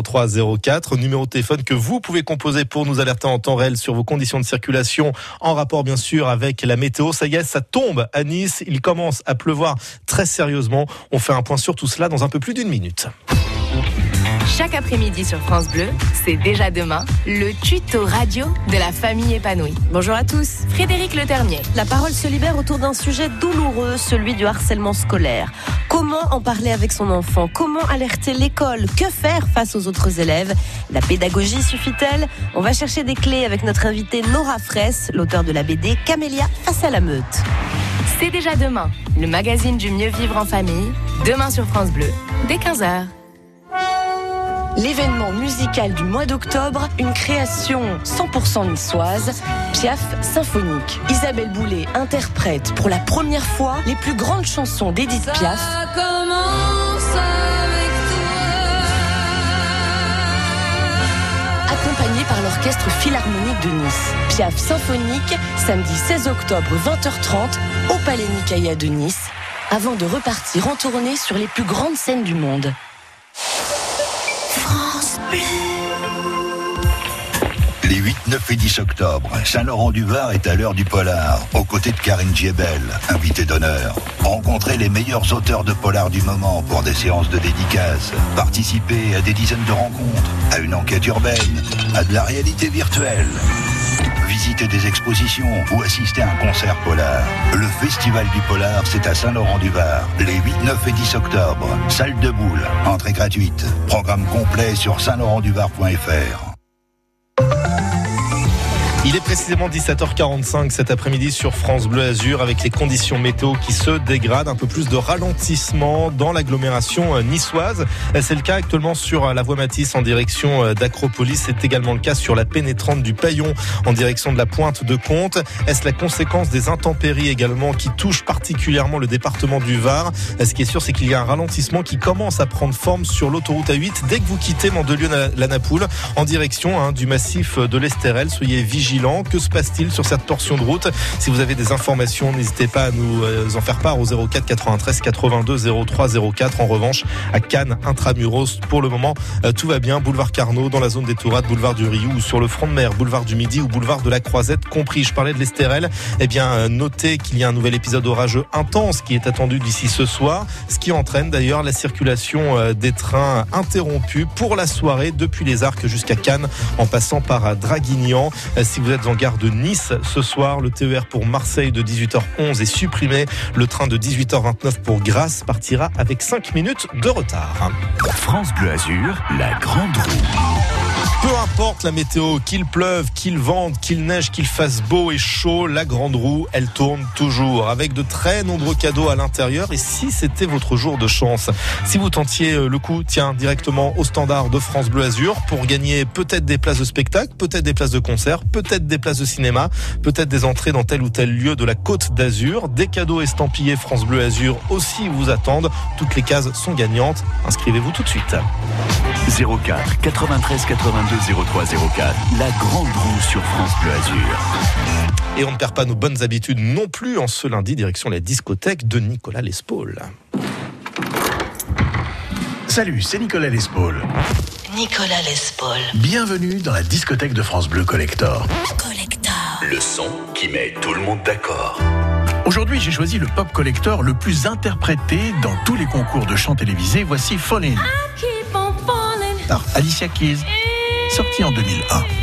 03 04, numéro de téléphone que vous pouvez composer pour nous alerter en temps réel sur vos conditions de circulation en rapport bien sûr avec la météo. Ça y est, ça tombe à Nice, il commence à pleuvoir très sérieusement. On fait un point sur tout cela dans un peu plus d'une minute. Chaque après-midi sur France Bleu, c'est déjà demain, le tuto radio de la famille épanouie. Bonjour à tous, Frédéric Le Ternier. La parole se libère autour d'un sujet douloureux, celui du harcèlement scolaire. Comment en parler avec son enfant? Comment alerter l'école? Que faire face aux autres élèves? La pédagogie suffit-elle? On va chercher des clés avec notre invitée Nora Fraisse, l'auteur de la BD Camélia face à la meute. C'est déjà demain, le magazine du mieux vivre en famille, demain sur France Bleu, dès 15h. L'événement musical du mois d'octobre, une création 100% niçoise, Piaf symphonique. Isabelle Boulet interprète pour la première fois les plus grandes chansons d'Edith Piaf. Accompagnée par l'Orchestre Philharmonique de Nice. Piaf symphonique, samedi 16 octobre 20h30 au Palais Nicaïa de Nice, avant de repartir en tournée sur les plus grandes scènes du monde. Les 8, 9 et 10 octobre, Saint-Laurent-du-Var est à l'heure du polar, aux côtés de Karine Giebel, invitée d'honneur. Rencontrez les meilleurs auteurs de polar du moment pour des séances de dédicaces. Participez à des dizaines de rencontres, à une enquête urbaine, à de la réalité virtuelle. Visitez des expositions ou assister à un concert polar. Le Festival du Polar, c'est à Saint-Laurent-du-Var, les 8, 9 et 10 octobre. Salle de boule, entrée gratuite. Programme complet sur saint-laurent-du-var.fr. Il est précisément 17h45 cet après-midi sur France Bleu Azur avec les conditions météo qui se dégradent, un peu plus de ralentissement dans l'agglomération euh, niçoise. Euh, C'est le cas actuellement sur euh, la voie Matisse en direction d'Acropolis. C'est également le cas sur la pénétrante du Paillon en direction de la pointe de Comte. Est-ce la conséquence des intempéries également qui touchent particulièrement le département du Var? Ce qui est sûr, c'est qu'il y a un ralentissement qui commence à prendre forme sur l'autoroute A8 dès que vous quittez Mandelieu-la Napoule en direction hein, du massif de l'Estérel. Soyez vigilants. Que se passe-t-il sur cette portion de route? Si vous avez des informations, n'hésitez pas à nous euh, en faire part au 04 93 82 03 04. En revanche, à Cannes, intramuros, pour le moment, euh, tout va bien. Boulevard Carnot, dans la zone des Tourades, boulevard du Rioux ou sur le front de mer, boulevard du Midi ou boulevard de la Croisette, compris. Je parlais de l'Estérel. Eh bien, euh, notez qu'il y a un nouvel épisode orageux intense qui est attendu d'ici ce soir, ce qui entraîne d'ailleurs la circulation des trains interrompue pour la soirée depuis les Arcs jusqu'à Cannes en passant par Draguignan. Vous êtes en gare de Nice ce soir, le TER pour Marseille de 18h11 est supprimé. Le train de 18h29 pour Grasse partira avec 5 minutes de retard. France Bleu Azur, la grande roue. Peu importe la météo, qu'il pleuve, qu'il vente, qu'il neige, qu'il fasse beau et chaud, la grande roue, elle tourne toujours avec de très nombreux cadeaux à l'intérieur. Et si c'était votre jour de chance, si vous tentiez euh, le coup, tiens, directement au standard de France Bleu Azur pour gagner peut-être des places de spectacle, peut-être des places de concert, peut-être des places de cinéma, peut-être des entrées dans tel ou tel lieu de la côte d'Azur, des cadeaux estampillés France Bleu Azur aussi vous attendent. Toutes les cases sont gagnantes. Inscrivez-vous tout de suite. 04 93 82 03 04. La grande roue sur France Bleu Azur. Et on ne perd pas nos bonnes habitudes non plus en ce lundi, direction la discothèque de Nicolas Lespaul. Salut, c'est Nicolas Lespaul. Nicolas Lespaul. Bienvenue dans la discothèque de France Bleu Collector. Le son qui met tout le monde d'accord. Aujourd'hui, j'ai choisi le pop collector le plus interprété dans tous les concours de chant télévisé. Voici Fallin' Keep on falling. Par Alicia Keys, sorti en 2001.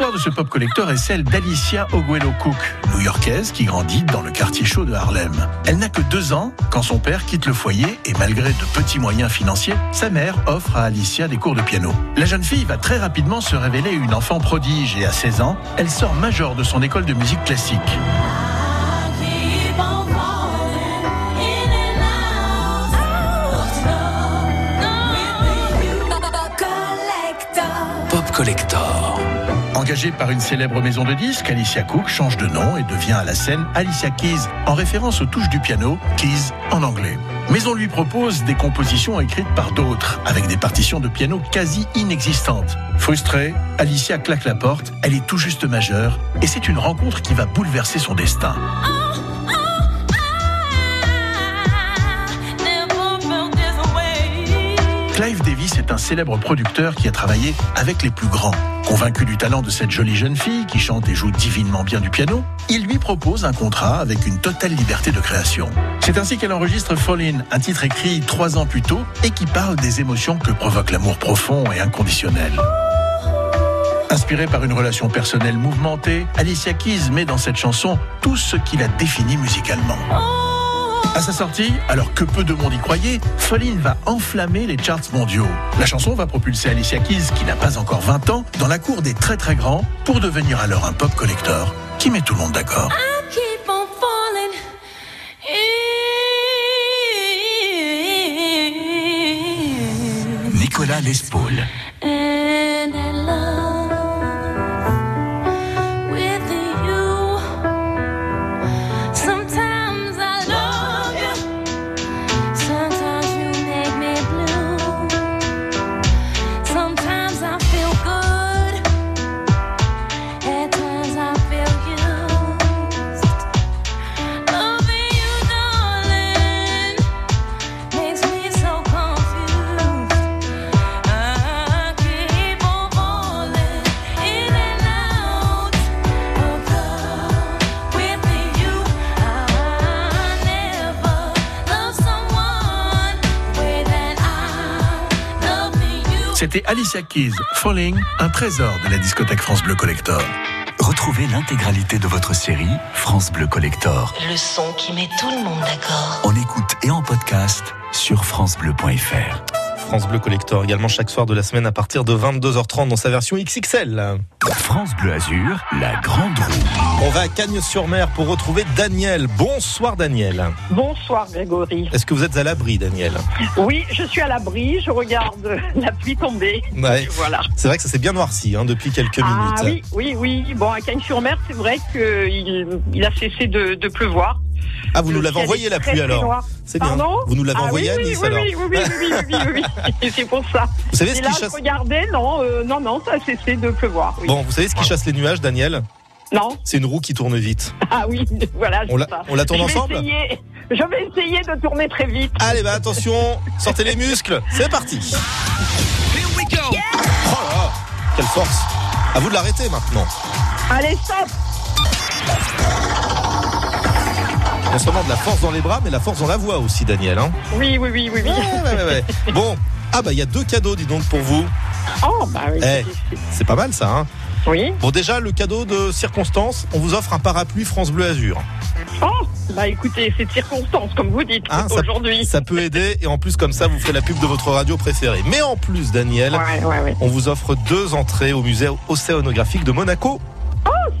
L'histoire de ce pop collector est celle d'Alicia Oguelo Cook, new-yorkaise qui grandit dans le quartier chaud de Harlem. Elle n'a que deux ans quand son père quitte le foyer et malgré de petits moyens financiers, sa mère offre à Alicia des cours de piano. La jeune fille va très rapidement se révéler une enfant prodige et à 16 ans, elle sort major de son école de musique classique. Engagée par une célèbre maison de disques, Alicia Cook change de nom et devient à la scène Alicia Keys, en référence aux touches du piano, Keys en anglais. Mais on lui propose des compositions écrites par d'autres, avec des partitions de piano quasi inexistantes. Frustrée, Alicia claque la porte, elle est tout juste majeure, et c'est une rencontre qui va bouleverser son destin. Clive Davis est un célèbre producteur qui a travaillé avec les plus grands. Convaincu du talent de cette jolie jeune fille qui chante et joue divinement bien du piano, il lui propose un contrat avec une totale liberté de création. C'est ainsi qu'elle enregistre Fall In, un titre écrit trois ans plus tôt et qui parle des émotions que provoque l'amour profond et inconditionnel. Inspirée par une relation personnelle mouvementée, Alicia Keys met dans cette chanson tout ce qui la définit musicalement. À sa sortie, alors que peu de monde y croyait, Fall In va enflammer les charts mondiaux. La chanson va propulser Alicia Keys, qui n'a pas encore 20 ans, dans la cour des très très grands pour devenir alors un pop collector qui met tout le monde d'accord. Nicolas Lespaul. C'était Alicia Keys, Falling, un trésor de la discothèque France Bleu Collector. Retrouvez l'intégralité de votre série France Bleu Collector Le son qui met tout le monde d'accord. en écoute et en podcast sur francebleu.fr. France Bleu Collector également chaque soir de la semaine à partir de 22h30 dans sa version XXL. France Bleu Azur, la grande roue. On va à Cagnes-sur-Mer pour retrouver Daniel. Bonsoir Daniel. Bonsoir Grégory. Est-ce que vous êtes à l'abri Daniel? Oui, je suis à l'abri, je regarde la pluie tomber. Ouais. Voilà. C'est vrai que ça s'est bien noirci hein, depuis quelques minutes. Ah oui, oui, oui. Bon, à Cagnes-sur-Mer, c'est vrai qu'il il a cessé de, de pleuvoir. Ah, vous nous l'avez envoyé la pluie alors. C'est bien. Vous nous l'avez Ah envoyé oui, à oui, Nice oui, alors oui, oui, oui, oui, oui, oui, oui. Et c'est pour ça. Vous savez ce qui chasse regardais, non, euh, non, non, ça a cessé de pleuvoir. oui. Bon, vous savez ce qui chasse les nuages Daniel? Non C'est une roue qui tourne vite. Ah oui, voilà. On c'est la- ça. on la tourne ensemble? Je vais essayer de tourner très vite. Allez, bah attention, sortez les muscles, c'est parti. Oh là là, quelle force À vous de l'arrêter maintenant. Allez, stop Non seulement de la force dans les bras, mais la force dans la voix aussi, Daniel. Hein Oui, oui, oui, oui, oui. Ouais, ouais, ouais. Bon, ah bah il y a deux cadeaux, dis donc, pour vous. Oh, bah oui. Eh, c'est pas mal ça, hein Oui. Bon, déjà, le cadeau de circonstance, on vous offre un parapluie France Bleu Azur. Oh, bah écoutez, c'est de circonstance, comme vous dites, Hein, ça, aujourd'hui. ça peut aider, et en plus, comme ça, vous ferez la pub de votre radio préférée. Mais en plus, Daniel, Ouais, ouais, ouais. on vous offre deux entrées au musée océanographique de Monaco.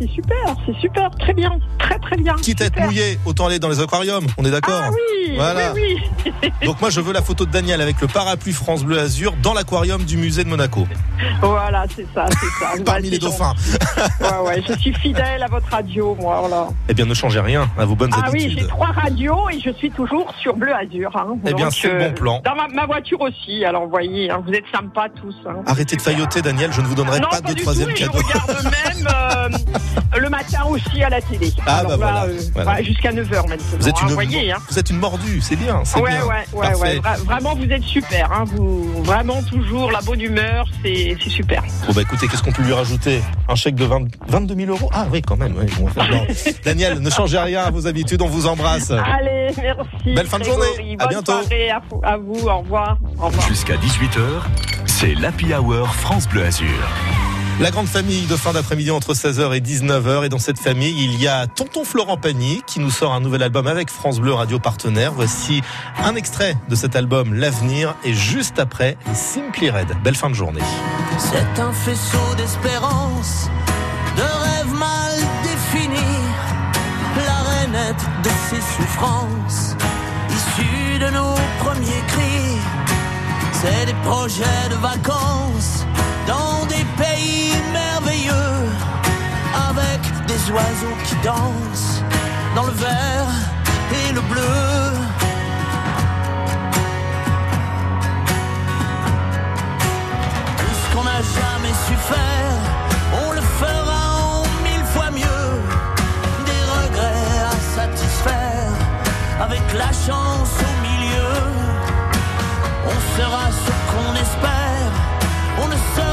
C'est super, c'est super, très bien, très très bien. Quitte à être mouillé, autant aller dans les aquariums, on est d'accord Ah oui, Voilà. oui, oui. Donc moi je veux la photo de Daniel avec le parapluie France Bleu Azur dans l'aquarium du musée de Monaco. Voilà, c'est ça, c'est ça. Bah, Parmi c'est les dauphins. Ouais, ouais, je suis fidèle à votre radio, moi, voilà. Eh bien ne changez rien à vos bonnes Ah oui, habitudes. j'ai trois radios et je suis toujours sur Bleu Azur. Hein. Eh bien, c'est le bon plan. Dans ma, ma voiture aussi, alors vous voyez, hein, vous êtes sympas tous. hein. Arrêtez de failloter Daniel, je ne vous donnerai non, pas, de troisième cadeau. Je regarde même euh, le matin aussi à la télé. Ah, Alors bah là, voilà, euh, voilà. ouais, jusqu'à 9h maintenant. Vous êtes hein, une, vous voyez, hein. vous êtes une mordue, c'est bien, c'est Ouais, bien. ouais, ouais, ouais. Vra- vraiment, vous êtes super. Hein. Vous, vraiment, toujours la bonne humeur, c'est super. Bon bah écoutez, qu'est-ce qu'on peut lui rajouter? Un chèque de 20 22 000 euros? Ah oui, quand même. oui, bon, enfin, non. Daniel, ne changez rien à vos habitudes, on vous embrasse. Allez, merci. Belle fin de journée. À Bonne bientôt. soirée à, vous- à vous. Au revoir. Au revoir. Jusqu'à 18h, c'est l'Happy Hour France Bleu Azur. La grande famille de fin d'après-midi entre 16h et 19h. Et dans cette famille, il y a Tonton Florent Pagny qui nous sort un nouvel album avec France Bleu Radio Partenaire. Voici un extrait de cet album, L'avenir. Et juste après, Simply Red. Belle fin de journée. C'est un faisceau d'espérance, de rêves mal définis, la de ses souffrances, issue de nos premiers cris. C'est des projets de vacances dans des pays les oiseaux qui dansent dans le vert et le bleu. Tout ce qu'on n'a jamais su faire, on le fera en mille fois mieux. Des regrets à satisfaire, avec la chance au milieu. On sera ce qu'on espère, on ne sera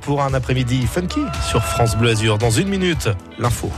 Pour un après-midi funky sur France Bleu Azur. Dans une minute, l'info.